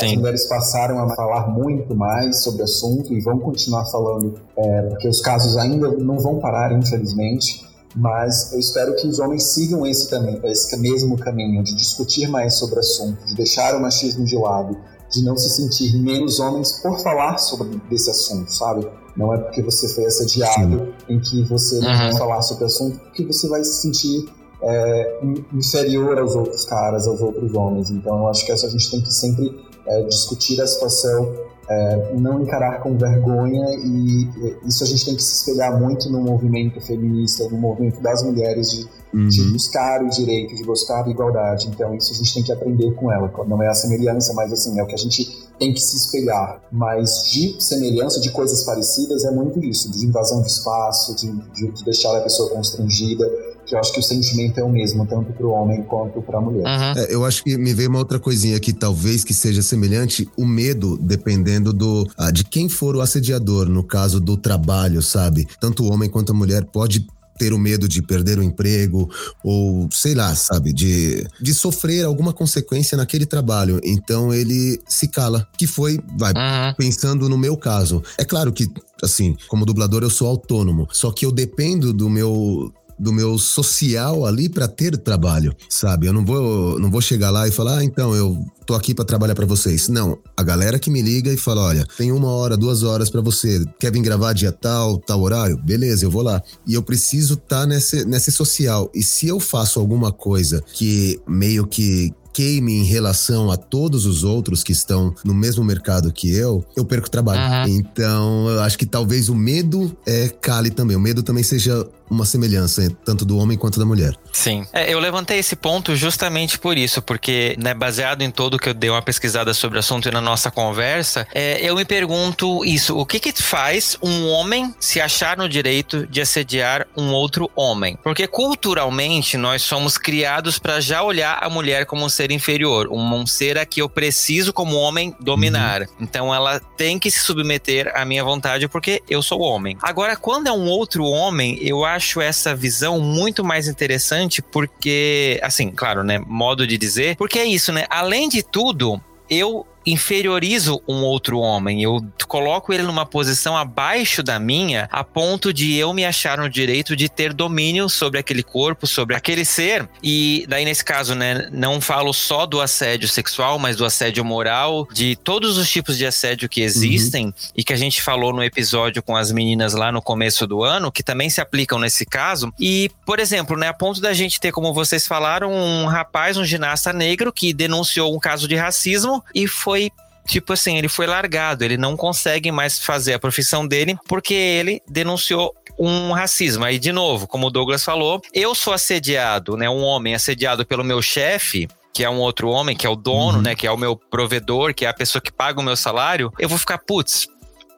as mulheres passaram a falar muito mais sobre o assunto e vão continuar falando, é, porque os casos ainda não vão parar, infelizmente mas eu espero que os homens sigam esse também, esse mesmo caminho de discutir mais sobre o assunto, de deixar o machismo de lado, de não se sentir menos homens por falar sobre esse assunto, sabe? Não é porque você foi assediado Sim. em que você não uhum. vai falar sobre o assunto, porque você vai se sentir é, inferior aos outros caras, aos outros homens. Então eu acho que a gente tem que sempre é, discutir a situação é, não encarar com vergonha e isso a gente tem que se espelhar muito no movimento feminista, no movimento das mulheres de, uhum. de buscar o direito, de buscar a igualdade. Então isso a gente tem que aprender com ela. Não é a semelhança, mas assim é o que a gente tem que se espelhar. Mas de semelhança, de coisas parecidas, é muito isso, de invasão de espaço, de, de deixar a pessoa constrangida que eu acho que o sentimento é o mesmo, tanto para o homem quanto para a mulher. Uhum. É, eu acho que me veio uma outra coisinha aqui, talvez que seja semelhante, o medo, dependendo do ah, de quem for o assediador, no caso do trabalho, sabe? Tanto o homem quanto a mulher pode ter o medo de perder o emprego ou sei lá, sabe, de, de sofrer alguma consequência naquele trabalho. Então ele se cala, que foi, vai, uhum. pensando no meu caso. É claro que assim, como dublador eu sou autônomo, só que eu dependo do meu do meu social ali para ter trabalho, sabe? Eu não vou, não vou chegar lá e falar, ah, então eu tô aqui para trabalhar para vocês. Não, a galera que me liga e fala, olha, tem uma hora, duas horas para você, quer vir gravar dia tal, tal horário? Beleza, eu vou lá. E eu preciso estar tá nesse, nesse social. E se eu faço alguma coisa que meio que queime em relação a todos os outros que estão no mesmo mercado que eu, eu perco trabalho. Uhum. Então, eu acho que talvez o medo é cale também. O medo também seja uma semelhança tanto do homem quanto da mulher. Sim. É, eu levantei esse ponto justamente por isso, porque, né, baseado em todo que eu dei uma pesquisada sobre o assunto e na nossa conversa, é, eu me pergunto isso: o que que faz um homem se achar no direito de assediar um outro homem? Porque culturalmente nós somos criados para já olhar a mulher como um ser inferior, um, ser a que eu preciso, como homem, dominar. Uhum. Então ela tem que se submeter à minha vontade porque eu sou homem. Agora, quando é um outro homem, eu acho essa visão muito mais interessante porque, assim, claro, né? Modo de dizer, porque é isso, né? Além de tudo, eu inferiorizo um outro homem, eu coloco ele numa posição abaixo da minha, a ponto de eu me achar no direito de ter domínio sobre aquele corpo, sobre aquele ser. E daí, nesse caso, né, não falo só do assédio sexual, mas do assédio moral, de todos os tipos de assédio que existem uhum. e que a gente falou no episódio com as meninas lá no começo do ano, que também se aplicam nesse caso. E, por exemplo, né, a ponto da gente ter, como vocês falaram, um rapaz, um ginasta negro que denunciou um caso de racismo e foi foi tipo assim, ele foi largado, ele não consegue mais fazer a profissão dele porque ele denunciou um racismo. Aí, de novo, como o Douglas falou, eu sou assediado, né? Um homem assediado pelo meu chefe, que é um outro homem, que é o dono, uhum. né? Que é o meu provedor, que é a pessoa que paga o meu salário, eu vou ficar, putz,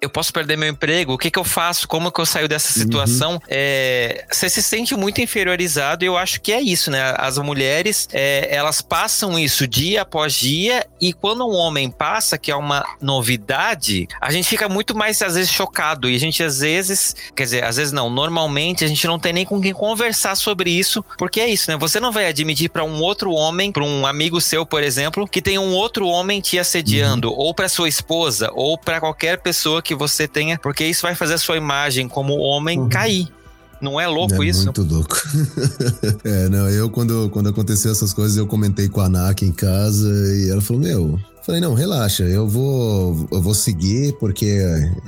eu posso perder meu emprego, o que, que eu faço, como que eu saio dessa uhum. situação? Uhum. É, você se sente muito inferiorizado e eu acho que é isso, né? As mulheres, é, elas passam isso dia após dia e quando um homem passa, que é uma novidade, a gente fica muito mais, às vezes, chocado e a gente, às vezes, quer dizer, às vezes não, normalmente a gente não tem nem com quem conversar sobre isso, porque é isso, né? Você não vai admitir para um outro homem, para um amigo seu, por exemplo, que tem um outro homem te assediando, uhum. ou para sua esposa, ou para qualquer pessoa que que você tenha, porque isso vai fazer a sua imagem como homem uhum. cair. Não é louco é isso? Muito louco. é, não, eu quando, quando aconteceu essas coisas, eu comentei com a Anak em casa e ela falou: Meu, falei, não, relaxa, eu vou, eu vou seguir, porque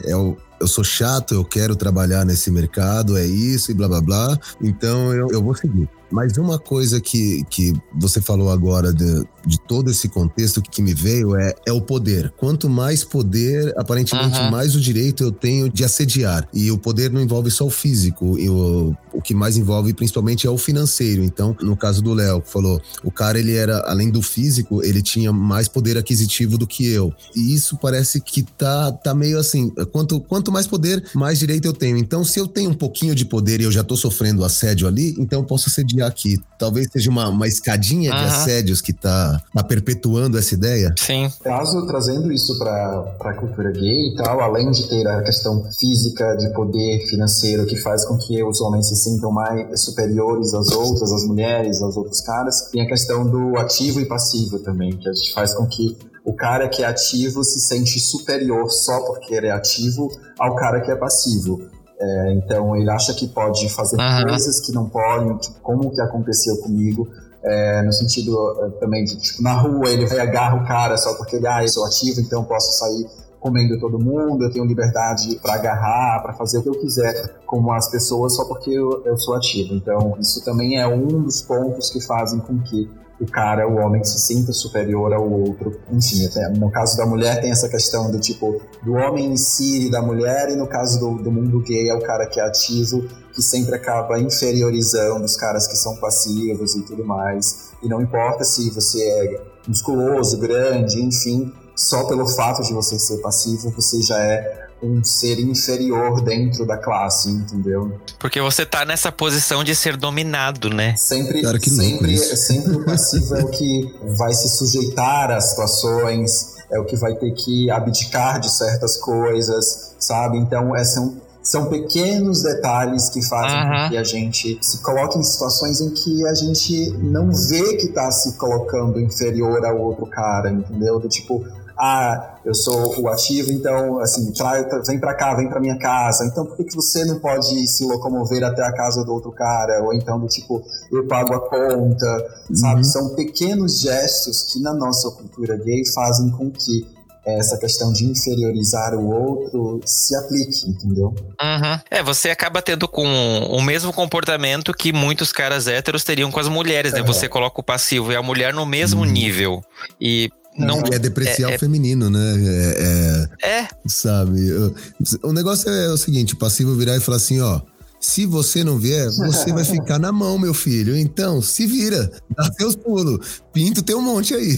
é o, eu sou chato, eu quero trabalhar nesse mercado, é isso e blá blá blá. Então eu, eu vou seguir. Mas uma coisa que, que você falou agora de, de todo esse contexto que me veio é, é o poder. Quanto mais poder, aparentemente uhum. mais o direito eu tenho de assediar. E o poder não envolve só o físico, o, o que mais envolve principalmente é o financeiro. Então, no caso do Léo, falou, o cara ele era, além do físico, ele tinha mais poder aquisitivo do que eu. E isso parece que tá, tá meio assim, quanto, quanto mais poder, mais direito eu tenho. Então, se eu tenho um pouquinho de poder e eu já tô sofrendo assédio ali, então eu posso assediar aqui. Talvez seja uma, uma escadinha uhum. de assédios que tá tá, perpetuando essa ideia? Sim. Caso trazendo isso para a cultura gay e tal, além de ter a questão física de poder financeiro que faz com que os homens se sintam mais superiores às outras, às mulheres, aos outros caras, tem a questão do ativo e passivo também, que a gente faz com que o cara que é ativo se sente superior só porque ele é ativo ao cara que é passivo. É, então ele acha que pode fazer uhum. coisas que não podem, como que aconteceu comigo, é, no sentido é, também de, tipo, na rua ele vai agarra o cara só porque ele, ah, eu sou ativo, então posso sair comendo todo mundo, eu tenho liberdade para agarrar, para fazer o que eu quiser com as pessoas só porque eu, eu sou ativo. Então, isso também é um dos pontos que fazem com que o cara, o homem, se sinta superior ao outro. Enfim, no caso da mulher tem essa questão do tipo, do homem em si e da mulher, e no caso do, do mundo gay é o cara que é ativo, que sempre acaba inferiorizando os caras que são passivos e tudo mais. E não importa se você é musculoso, grande, enfim, só pelo fato de você ser passivo, você já é um ser inferior dentro da classe, entendeu? Porque você tá nessa posição de ser dominado, né? Sempre, Cara, sempre, sempre o passivo é o que vai se sujeitar às situações, é o que vai ter que abdicar de certas coisas, sabe? Então, é, são, são pequenos detalhes que fazem uhum. com que a gente se coloque em situações em que a gente não vê que tá se colocando inferior ao outro cara, entendeu? Do tipo, ah, eu sou o ativo, então, assim, trai, vem para cá, vem para minha casa. Então, por que, que você não pode se locomover até a casa do outro cara? Ou então, do tipo, eu pago a conta, uhum. sabe? São pequenos gestos que na nossa cultura gay fazem com que essa questão de inferiorizar o outro se aplique, entendeu? Uhum. É, você acaba tendo com o mesmo comportamento que muitos caras héteros teriam com as mulheres, né? Você coloca o passivo e a mulher no mesmo uhum. nível. E não é depreciar é, o feminino, né? É, é, é. Sabe? O negócio é o seguinte: o passivo virar e falar assim, ó. Se você não vier, você vai ficar na mão, meu filho. Então, se vira, dá seus pulos. Pinto tem um monte aí.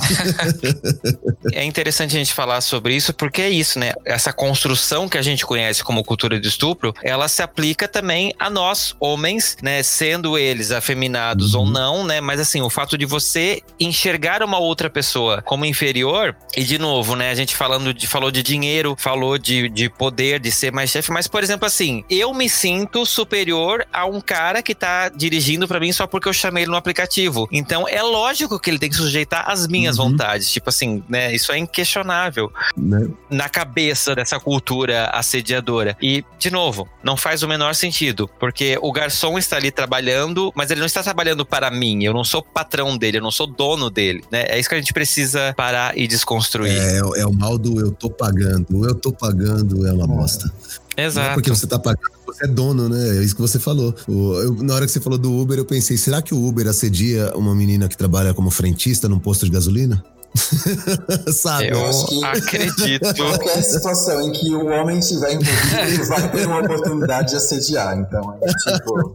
é interessante a gente falar sobre isso porque é isso, né? Essa construção que a gente conhece como cultura de estupro, ela se aplica também a nós, homens, né? Sendo eles afeminados uhum. ou não, né? Mas assim, o fato de você enxergar uma outra pessoa como inferior, e de novo, né? A gente falando de, falou de dinheiro, falou de, de poder, de ser mais chefe, mas, por exemplo, assim, eu me sinto superior a um cara que tá dirigindo para mim só porque eu chamei ele no aplicativo. Então é lógico que ele tem que sujeitar às minhas uhum. vontades. Tipo assim, né? Isso é inquestionável né? na cabeça dessa cultura assediadora. E, de novo, não faz o menor sentido, porque o garçom está ali trabalhando, mas ele não está trabalhando para mim. Eu não sou patrão dele, eu não sou dono dele. Né? É isso que a gente precisa parar e desconstruir. É, é o mal do eu tô pagando. O eu tô pagando é uma bosta. Exato. Não é porque você tá pagando, você é dono, né? É isso que você falou. O, eu, na hora que você falou do Uber, eu pensei, será que o Uber assedia uma menina que trabalha como frentista num posto de gasolina? Sabe? Eu, acho que acredito. Qualquer situação em que o homem estiver envolvido, vai ter uma oportunidade de assediar. Então, é tipo.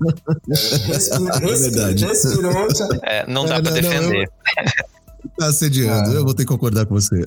Respirou, é verdade. respirou já. É, não dá é, pra não, defender. Não, eu... Tá assediando, ah. eu vou ter que concordar com você.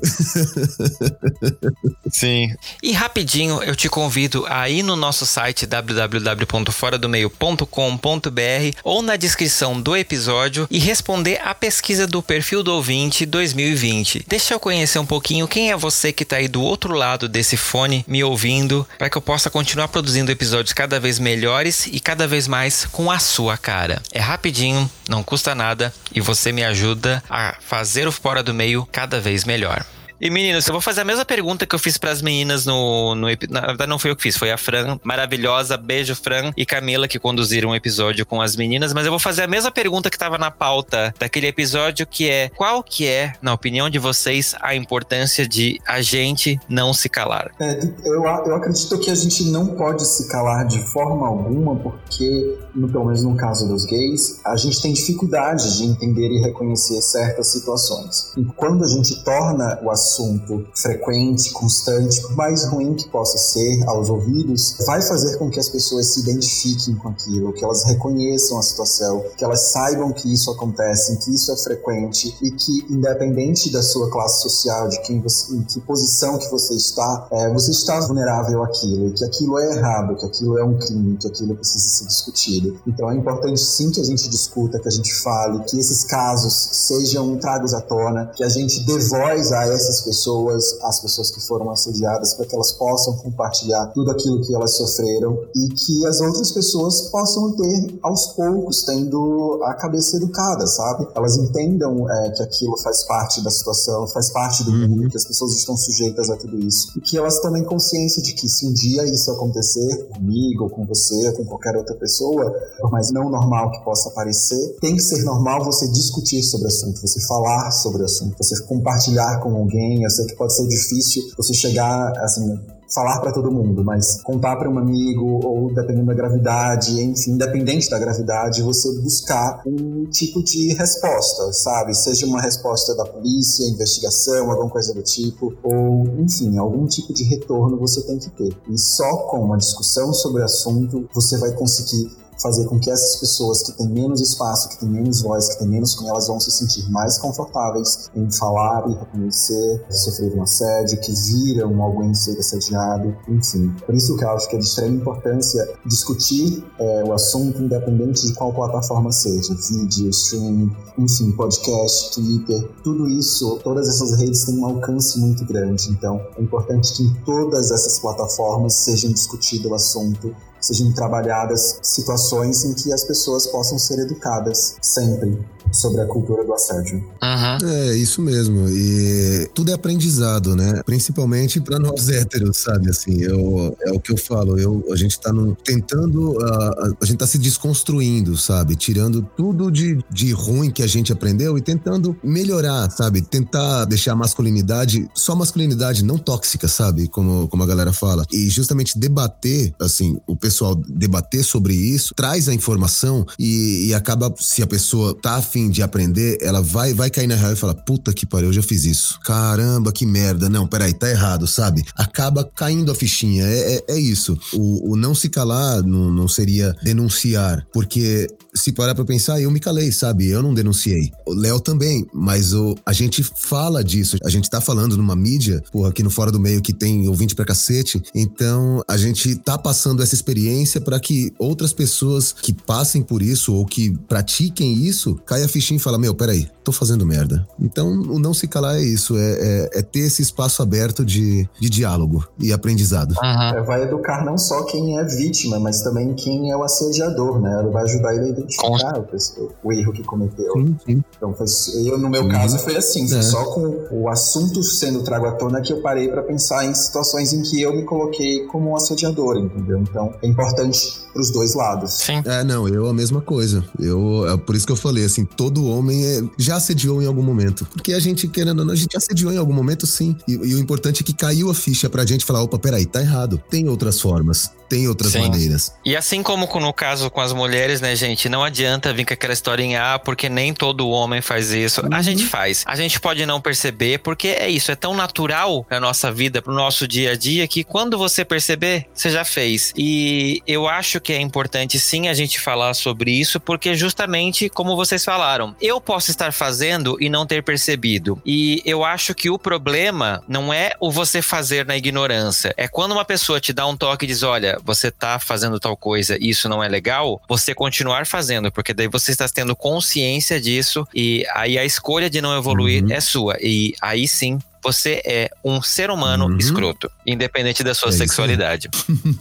Sim. E rapidinho, eu te convido a ir no nosso site www.foradomeio.com.br ou na descrição do episódio e responder a pesquisa do perfil do ouvinte 2020. Deixa eu conhecer um pouquinho quem é você que tá aí do outro lado desse fone me ouvindo, para que eu possa continuar produzindo episódios cada vez melhores e cada vez mais com a sua cara. É rapidinho, não custa nada e você me ajuda a fazer fazer o Fora do Meio cada vez melhor. E meninos, eu vou fazer a mesma pergunta que eu fiz para as meninas no, no. Na verdade, não foi eu que fiz, foi a Fran, maravilhosa. Beijo, Fran e Camila, que conduziram o episódio com as meninas. Mas eu vou fazer a mesma pergunta que estava na pauta daquele episódio, que é: qual que é, na opinião de vocês, a importância de a gente não se calar? É, eu, eu acredito que a gente não pode se calar de forma alguma, porque, no, pelo menos no caso dos gays, a gente tem dificuldade de entender e reconhecer certas situações. E quando a gente torna o assunto assunto frequente, constante, mais ruim que possa ser aos ouvidos, vai fazer com que as pessoas se identifiquem com aquilo, que elas reconheçam a situação, que elas saibam que isso acontece, que isso é frequente e que, independente da sua classe social, de quem você, em que posição que você está, é, você está vulnerável àquilo, e que aquilo é errado, que aquilo é um crime, que aquilo precisa ser discutido. Então é importante sim que a gente discuta, que a gente fale, que esses casos sejam tragos à tona, que a gente dê voz a essas essas pessoas, as pessoas que foram assediadas, para que elas possam compartilhar tudo aquilo que elas sofreram e que as outras pessoas possam ter, aos poucos, tendo a cabeça educada, sabe? Elas entendam é, que aquilo faz parte da situação, faz parte do mundo, uhum. que as pessoas estão sujeitas a tudo isso. E que elas tomem consciência de que se um dia isso acontecer comigo, ou com você, ou com qualquer outra pessoa, por mais não normal que possa parecer, tem que ser normal você discutir sobre o assunto, você falar sobre o assunto, você compartilhar com alguém Eu sei que pode ser difícil você chegar, assim, falar para todo mundo, mas contar para um amigo ou dependendo da gravidade, enfim, independente da gravidade, você buscar um tipo de resposta, sabe? Seja uma resposta da polícia, investigação, alguma coisa do tipo, ou enfim, algum tipo de retorno você tem que ter. E só com uma discussão sobre o assunto você vai conseguir fazer com que essas pessoas que têm menos espaço, que têm menos voz, que têm menos como elas vão se sentir mais confortáveis em falar e reconhecer que sofreram assédio, que viram alguém ser assediado, enfim. Por isso que eu acho que é de extrema importância discutir é, o assunto independente de qual plataforma seja, vídeo, streaming, enfim, podcast, Twitter, tudo isso, todas essas redes têm um alcance muito grande. Então, é importante que em todas essas plataformas sejam discutido o assunto sejam trabalhadas situações em que as pessoas possam ser educadas sempre sobre a cultura do assédio. Uhum. É, isso mesmo. E tudo é aprendizado, né? Principalmente para nós héteros, sabe? Assim, eu, é o que eu falo. Eu, a gente tá num, tentando, uh, a gente tá se desconstruindo, sabe? Tirando tudo de, de ruim que a gente aprendeu e tentando melhorar, sabe? Tentar deixar a masculinidade, só masculinidade não tóxica, sabe? Como, como a galera fala. E justamente debater, assim, o pessoal pessoal debater sobre isso, traz a informação e, e, acaba, se a pessoa tá afim de aprender, ela vai, vai cair na real e fala: puta que pariu, eu já fiz isso. Caramba, que merda. Não, peraí, tá errado, sabe? Acaba caindo a fichinha. É, é, é isso. O, o, não se calar não, não seria denunciar, porque se parar pra pensar, eu me calei, sabe? Eu não denunciei. O Léo também, mas o, a gente fala disso. A gente tá falando numa mídia, porra, aqui no Fora do Meio que tem ouvinte pra cacete. Então, a gente tá passando essa experiência para que outras pessoas que passem por isso ou que pratiquem isso, caia a fichinha e fala: Meu, peraí, tô fazendo merda. Então, o não se calar é isso, é, é, é ter esse espaço aberto de, de diálogo e aprendizado. Uhum. vai educar não só quem é vítima, mas também quem é o assediador, né? Ela vai ajudar ele a identificar o, o, erro que cometeu. Sim, sim. Então, foi, eu, no meu uhum. caso, foi assim: é. só com o assunto sendo trago à tona que eu parei para pensar em situações em que eu me coloquei como um assediador, entendeu? Então, é importante pros dois lados. Sim. É, não, eu a mesma coisa. Eu, é por isso que eu falei, assim, todo homem é, já assediou em algum momento. Porque a gente, querendo ou não, a gente assediou em algum momento, sim. E, e, o importante é que caiu a ficha pra gente falar, opa, peraí, tá errado. Tem outras formas, tem outras sim. maneiras. E assim como no caso com as mulheres, né, gente, não adianta vir com aquela história em ah, porque nem todo homem faz isso. Uhum. A gente faz. A gente pode não perceber, porque é isso, é tão natural pra nossa vida, pro nosso dia a dia, que quando você perceber, você já fez. E eu acho que é importante sim a gente falar sobre isso, porque justamente como vocês falaram, eu posso estar fazendo e não ter percebido. E eu acho que o problema não é o você fazer na ignorância, é quando uma pessoa te dá um toque e diz: olha, você tá fazendo tal coisa e isso não é legal, você continuar fazendo, porque daí você está tendo consciência disso e aí a escolha de não evoluir uhum. é sua. E aí sim você é um ser humano uhum. escroto, independente da sua é sexualidade.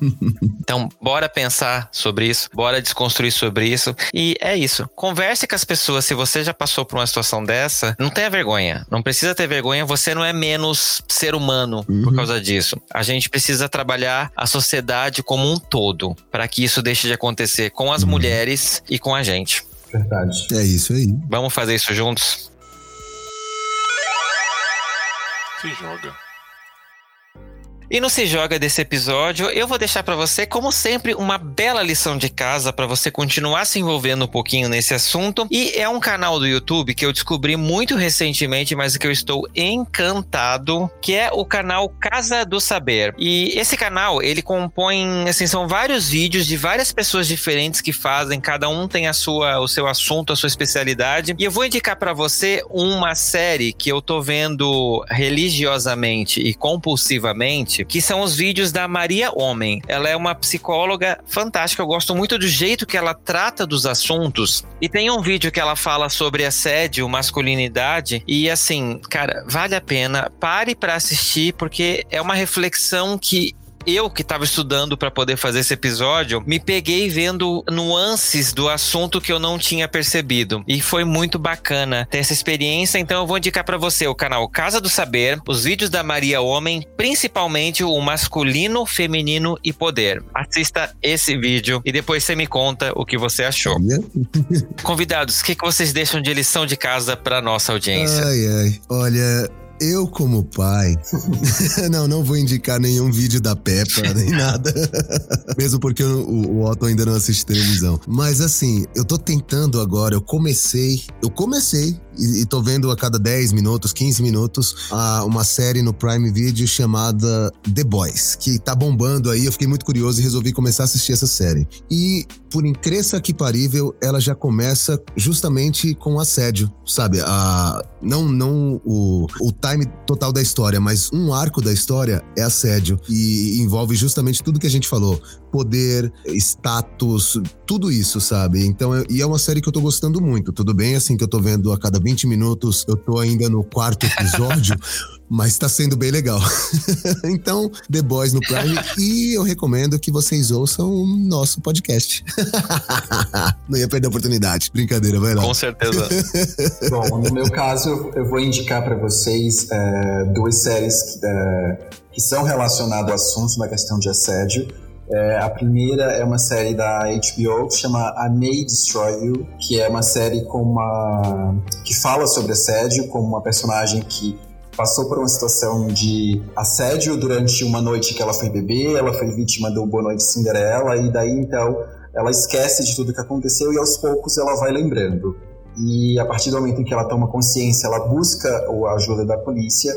então, bora pensar sobre isso, bora desconstruir sobre isso. E é isso. Converse com as pessoas. Se você já passou por uma situação dessa, não tenha vergonha. Não precisa ter vergonha. Você não é menos ser humano uhum. por causa disso. A gente precisa trabalhar a sociedade como um todo para que isso deixe de acontecer com as uhum. mulheres e com a gente. Verdade. É isso aí. Vamos fazer isso juntos? Se joga. E no Se Joga desse episódio, eu vou deixar para você, como sempre, uma bela lição de casa para você continuar se envolvendo um pouquinho nesse assunto. E é um canal do YouTube que eu descobri muito recentemente, mas que eu estou encantado, que é o canal Casa do Saber. E esse canal, ele compõe, assim, são vários vídeos de várias pessoas diferentes que fazem, cada um tem a sua, o seu assunto, a sua especialidade. E eu vou indicar para você uma série que eu tô vendo religiosamente e compulsivamente que são os vídeos da Maria Homem. Ela é uma psicóloga fantástica, eu gosto muito do jeito que ela trata dos assuntos. E tem um vídeo que ela fala sobre assédio, masculinidade, e assim, cara, vale a pena. Pare para assistir, porque é uma reflexão que eu que estava estudando para poder fazer esse episódio, me peguei vendo nuances do assunto que eu não tinha percebido. E foi muito bacana ter essa experiência. Então eu vou indicar para você o canal Casa do Saber, os vídeos da Maria Homem, principalmente o masculino, feminino e poder. Assista esse vídeo e depois você me conta o que você achou. Convidados, o que, que vocês deixam de lição de casa para nossa audiência? Ai, ai. Olha, eu, como pai, não, não vou indicar nenhum vídeo da Peppa, nem nada. Mesmo porque o, o Otto ainda não assiste televisão. Mas assim, eu tô tentando agora, eu comecei, eu comecei e, e tô vendo a cada 10 minutos, 15 minutos, a, uma série no Prime Video chamada The Boys, que tá bombando aí. Eu fiquei muito curioso e resolvi começar a assistir essa série. E, por incrível que parível, ela já começa justamente com assédio, sabe? A, não não o, o time total da história, mas um arco da história é assédio. E envolve justamente tudo que a gente falou: poder, status, tudo isso, sabe? Então, e é uma série que eu tô gostando muito. Tudo bem, assim, que eu tô vendo a cada 20 minutos, eu tô ainda no quarto episódio. mas tá sendo bem legal. então, The Boys no Prime e eu recomendo que vocês ouçam o nosso podcast. Não ia perder a oportunidade. Brincadeira, vai lá. Com certeza. Bom, no meu caso, eu vou indicar para vocês é, duas séries que, é, que são relacionadas ao assunto na questão de assédio. É, a primeira é uma série da HBO que chama I May Destroy You, que é uma série com uma que fala sobre assédio, com uma personagem que passou por uma situação de assédio durante uma noite que ela foi beber, ela foi vítima do Boa Noite Cinderela, e daí então ela esquece de tudo que aconteceu e aos poucos ela vai lembrando. E a partir do momento em que ela toma consciência, ela busca a ajuda da polícia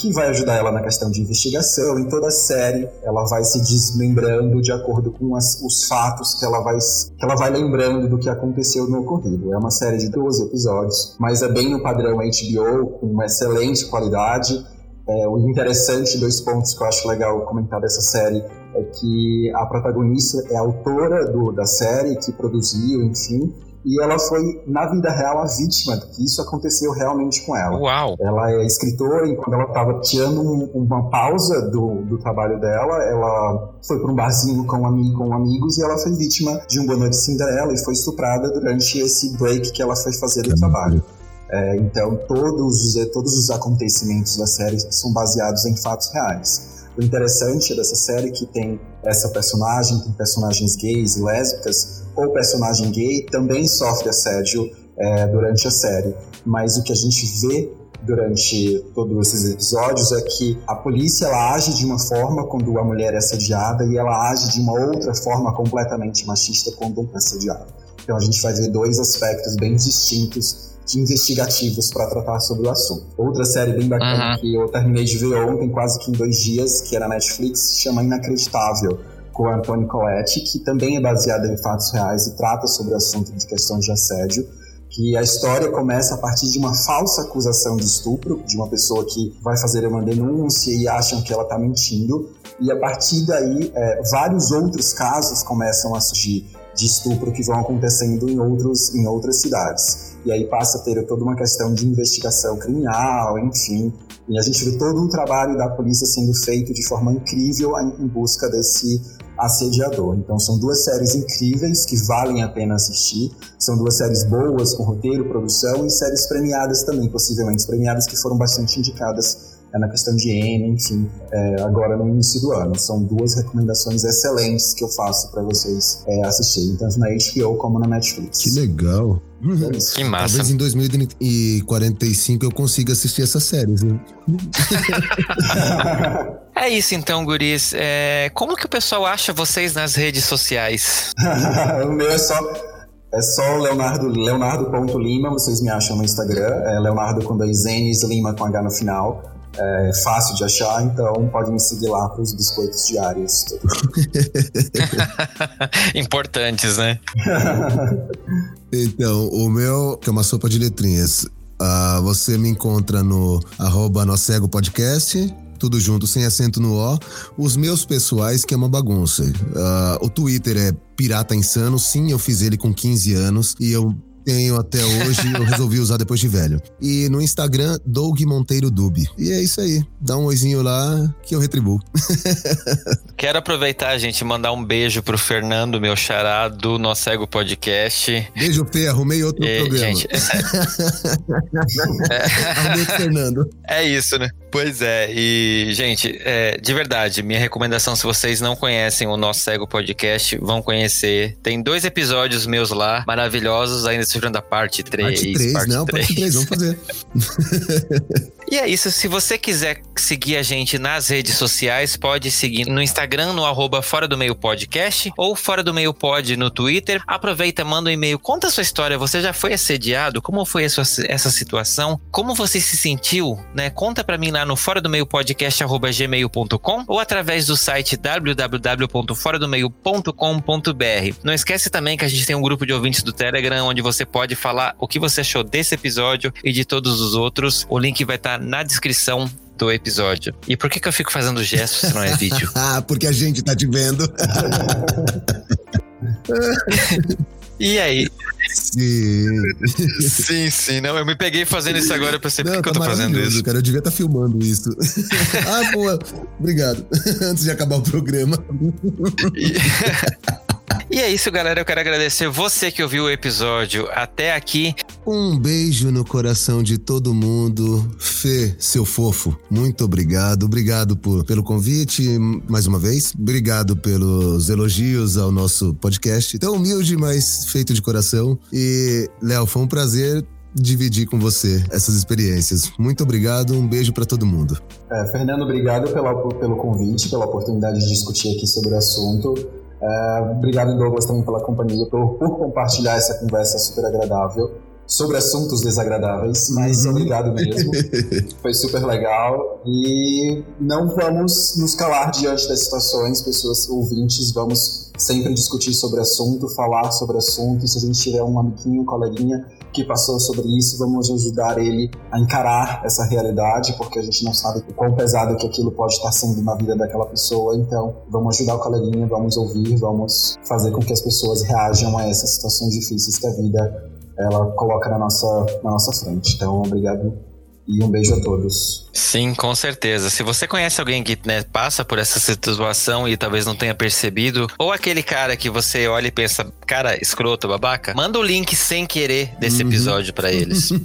que vai ajudar ela na questão de investigação. Em toda a série, ela vai se desmembrando de acordo com as, os fatos que ela, vai, que ela vai lembrando do que aconteceu no ocorrido. É uma série de 12 episódios, mas é bem no padrão HBO, com uma excelente qualidade. É, o interessante, dois pontos que eu acho legal comentar dessa série, é que a protagonista é autora do, da série, que produziu, enfim, e ela foi, na vida real, a vítima de que isso aconteceu realmente com ela. Uau! Ela é escritora e quando ela estava tirando um, uma pausa do, do trabalho dela, ela foi para um barzinho com, um amigo, com amigos e ela foi vítima de um Boa Noite Cinderela e foi estuprada durante esse break que ela foi fazer do trabalho. É, então, todos os, todos os acontecimentos da série são baseados em fatos reais. O interessante dessa série é que tem essa personagem, tem personagens gays e lésbicas, ou personagem gay também sofre assédio é, durante a série. Mas o que a gente vê durante todos esses episódios é que a polícia ela age de uma forma quando a mulher é assediada e ela age de uma outra forma completamente machista quando é assediada. Então a gente vai ver dois aspectos bem distintos de investigativos para tratar sobre o assunto. Outra série bem bacana uhum. que eu terminei de ver ontem, quase que em dois dias, que era Netflix, se chama Inacreditável com a Antônio Coletti, que também é baseada em fatos reais e trata sobre o assunto de questões de assédio que a história começa a partir de uma falsa acusação de estupro, de uma pessoa que vai fazer uma denúncia e acham que ela está mentindo, e a partir daí é, vários outros casos começam a surgir de estupro que vão acontecendo em, outros, em outras cidades. E aí passa a ter toda uma questão de investigação criminal, enfim, e a gente vê todo um trabalho da polícia sendo feito de forma incrível em busca desse assediador. Então são duas séries incríveis que valem a pena assistir. São duas séries boas com roteiro, produção e séries premiadas também, possivelmente premiadas que foram bastante indicadas é, na questão de N, enfim, é, agora no início do ano. São duas recomendações excelentes que eu faço para vocês é, assistirem, tanto na HBO como na Netflix. Que legal. Uhum. Que massa. Talvez em 2045 eu consiga assistir essas séries, né? é isso então, guris. É, como que o pessoal acha vocês nas redes sociais? o meu é só é só Leonardo, leonardo.lima, vocês me acham no Instagram, é Leonardo com dois N's, Lima com H no final. É fácil de achar, então pode me seguir lá para os biscoitos diários. Importantes, né? então, o meu, que é uma sopa de letrinhas, uh, você me encontra no arroba Podcast, tudo junto, sem acento no O. Os meus pessoais, que é uma bagunça. Uh, o Twitter é Pirata Insano, sim, eu fiz ele com 15 anos e eu tenho até hoje, eu resolvi usar depois de velho. E no Instagram, Doug Monteiro Dub. E é isso aí. Dá um oizinho lá que eu retribuo. Quero aproveitar, gente, e mandar um beijo pro Fernando, meu xará do Nosso Cego Podcast. Beijo, Fê. Arrumei outro e, programa. Gente, é... Arrumei Fernando. É isso, né? Pois é. E, gente, é, de verdade, minha recomendação, se vocês não conhecem o Nosso Cego Podcast, vão conhecer. Tem dois episódios meus lá, maravilhosos, ainda surgindo da parte 3. Parte 3, parte não, 3. parte 3, vamos fazer. e é isso. Se você quiser seguir a gente nas redes sociais, pode seguir no Instagram, no arroba Fora do Meio Podcast, ou Fora do Meio Pod no Twitter. Aproveita, manda um e-mail, conta a sua história. Você já foi assediado? Como foi sua, essa situação? Como você se sentiu? Né? Conta para mim lá no fora do meio podcast arroba gmail.com ou através do site www.foradomeio.com.br. Não esquece também que a gente tem um grupo de ouvintes do Telegram onde você pode falar o que você achou desse episódio e de todos os outros. O link vai estar tá na descrição do episódio. E por que, que eu fico fazendo gestos se não é vídeo? ah, porque a gente tá te vendo. e aí? Sim. sim, sim. Não, eu me peguei fazendo isso agora pra saber por que, eu tô tá fazendo isso. Cara, eu devia estar tá filmando isso. ah, boa. Obrigado. Antes de acabar o programa. E é isso, galera. Eu quero agradecer você que ouviu o episódio até aqui. Um beijo no coração de todo mundo. Fê, seu fofo, muito obrigado. Obrigado por, pelo convite mais uma vez. Obrigado pelos elogios ao nosso podcast. Tão humilde, mas feito de coração. E, Léo, foi um prazer dividir com você essas experiências. Muito obrigado, um beijo para todo mundo. É, Fernando, obrigado pela, pelo convite, pela oportunidade de discutir aqui sobre o assunto. É, obrigado, Douglas, também pela companhia, por, por compartilhar essa conversa super agradável sobre assuntos desagradáveis, mas uhum. obrigado mesmo. Foi super legal. E não vamos nos calar diante das situações, pessoas ouvintes, vamos sempre discutir sobre assunto, falar sobre assunto. Se a gente tiver um amiguinho, um coleguinha que passou sobre isso, vamos ajudar ele a encarar essa realidade, porque a gente não sabe o quão pesado que aquilo pode estar sendo na vida daquela pessoa. Então, vamos ajudar o coleguinha, vamos ouvir, vamos fazer com que as pessoas reajam a essas situações difíceis que a vida ela coloca na nossa, na nossa frente. Então, obrigado e um beijo a todos. Sim, com certeza. Se você conhece alguém que né, passa por essa situação e talvez não tenha percebido, ou aquele cara que você olha e pensa, cara, escroto, babaca, manda o link sem querer desse uhum. episódio para eles.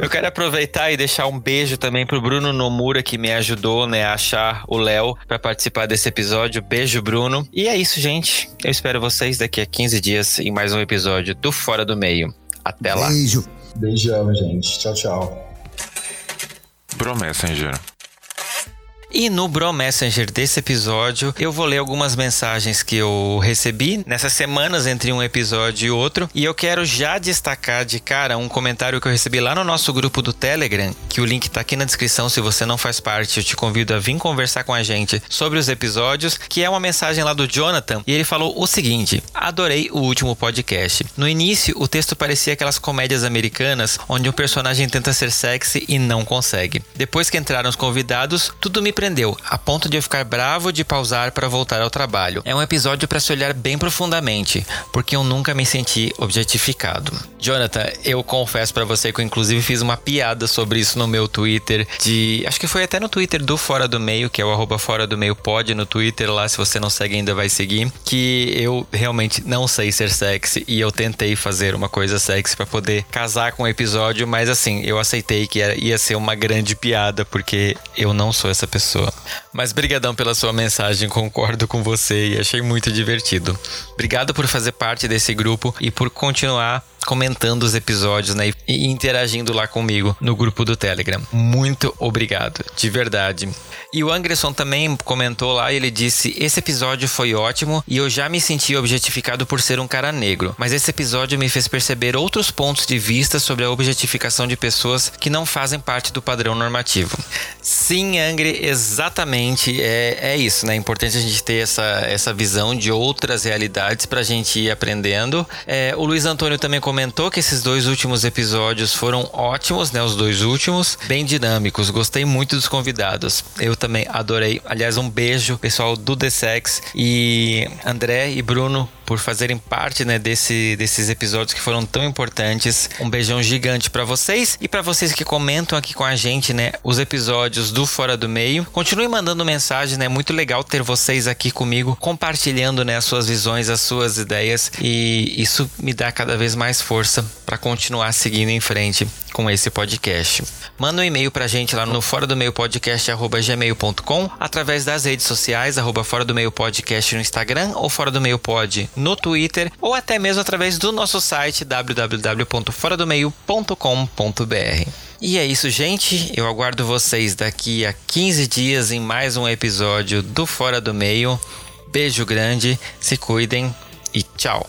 Eu quero aproveitar e deixar um beijo também pro Bruno Nomura que me ajudou, né, a achar o Léo para participar desse episódio. Beijo, Bruno. E é isso, gente. Eu espero vocês daqui a 15 dias em mais um episódio do Fora do Meio. Até lá. Beijo. Beijão, gente. Tchau, tchau. Pro Messenger. E no Bro Messenger desse episódio, eu vou ler algumas mensagens que eu recebi nessas semanas entre um episódio e outro. E eu quero já destacar de cara um comentário que eu recebi lá no nosso grupo do Telegram, que o link tá aqui na descrição. Se você não faz parte, eu te convido a vir conversar com a gente sobre os episódios, que é uma mensagem lá do Jonathan. E ele falou o seguinte: Adorei o último podcast. No início, o texto parecia aquelas comédias americanas onde um personagem tenta ser sexy e não consegue. Depois que entraram os convidados, tudo me prendeu, a ponto de eu ficar bravo de pausar para voltar ao trabalho. É um episódio para se olhar bem profundamente, porque eu nunca me senti objetificado. Jonathan, eu confesso para você que eu inclusive fiz uma piada sobre isso no meu Twitter, de acho que foi até no Twitter do Fora do Meio, que é o Fora do Meio Pod no Twitter, lá se você não segue ainda vai seguir, que eu realmente não sei ser sexy e eu tentei fazer uma coisa sexy para poder casar com o episódio, mas assim, eu aceitei que ia ser uma grande piada, porque eu não sou essa pessoa pessoa. Mas brigadão pela sua mensagem, concordo com você e achei muito divertido. Obrigado por fazer parte desse grupo e por continuar comentando os episódios né, e interagindo lá comigo no grupo do Telegram. Muito obrigado, de verdade. E o Anderson também comentou lá, ele disse: Esse episódio foi ótimo e eu já me senti objetificado por ser um cara negro, mas esse episódio me fez perceber outros pontos de vista sobre a objetificação de pessoas que não fazem parte do padrão normativo. Sim, Angry, exatamente é, é isso, né? É importante a gente ter essa, essa visão de outras realidades para a gente ir aprendendo. É, o Luiz Antônio também comentou que esses dois últimos episódios foram ótimos, né? Os dois últimos, bem dinâmicos. Gostei muito dos convidados. Eu também adorei. Aliás, um beijo, pessoal do The Sex e André e Bruno por fazerem parte né, desse, desses episódios que foram tão importantes. Um beijão gigante para vocês e para vocês que comentam aqui com a gente, né, os episódios do Fora do Meio. Continue mandando mensagem, né? Muito legal ter vocês aqui comigo compartilhando, né, as suas visões, as suas ideias e isso me dá cada vez mais força para continuar seguindo em frente com esse podcast. Manda um e-mail pra gente lá no fora do meio podcast gmail.com através das redes sociais arroba fora do meio podcast no Instagram ou fora do meio pod no Twitter ou até mesmo através do nosso site www.foradomeio.com.br. E é isso, gente. Eu aguardo vocês daqui a 15 dias em mais um episódio do Fora do Meio. Beijo grande, se cuidem e tchau.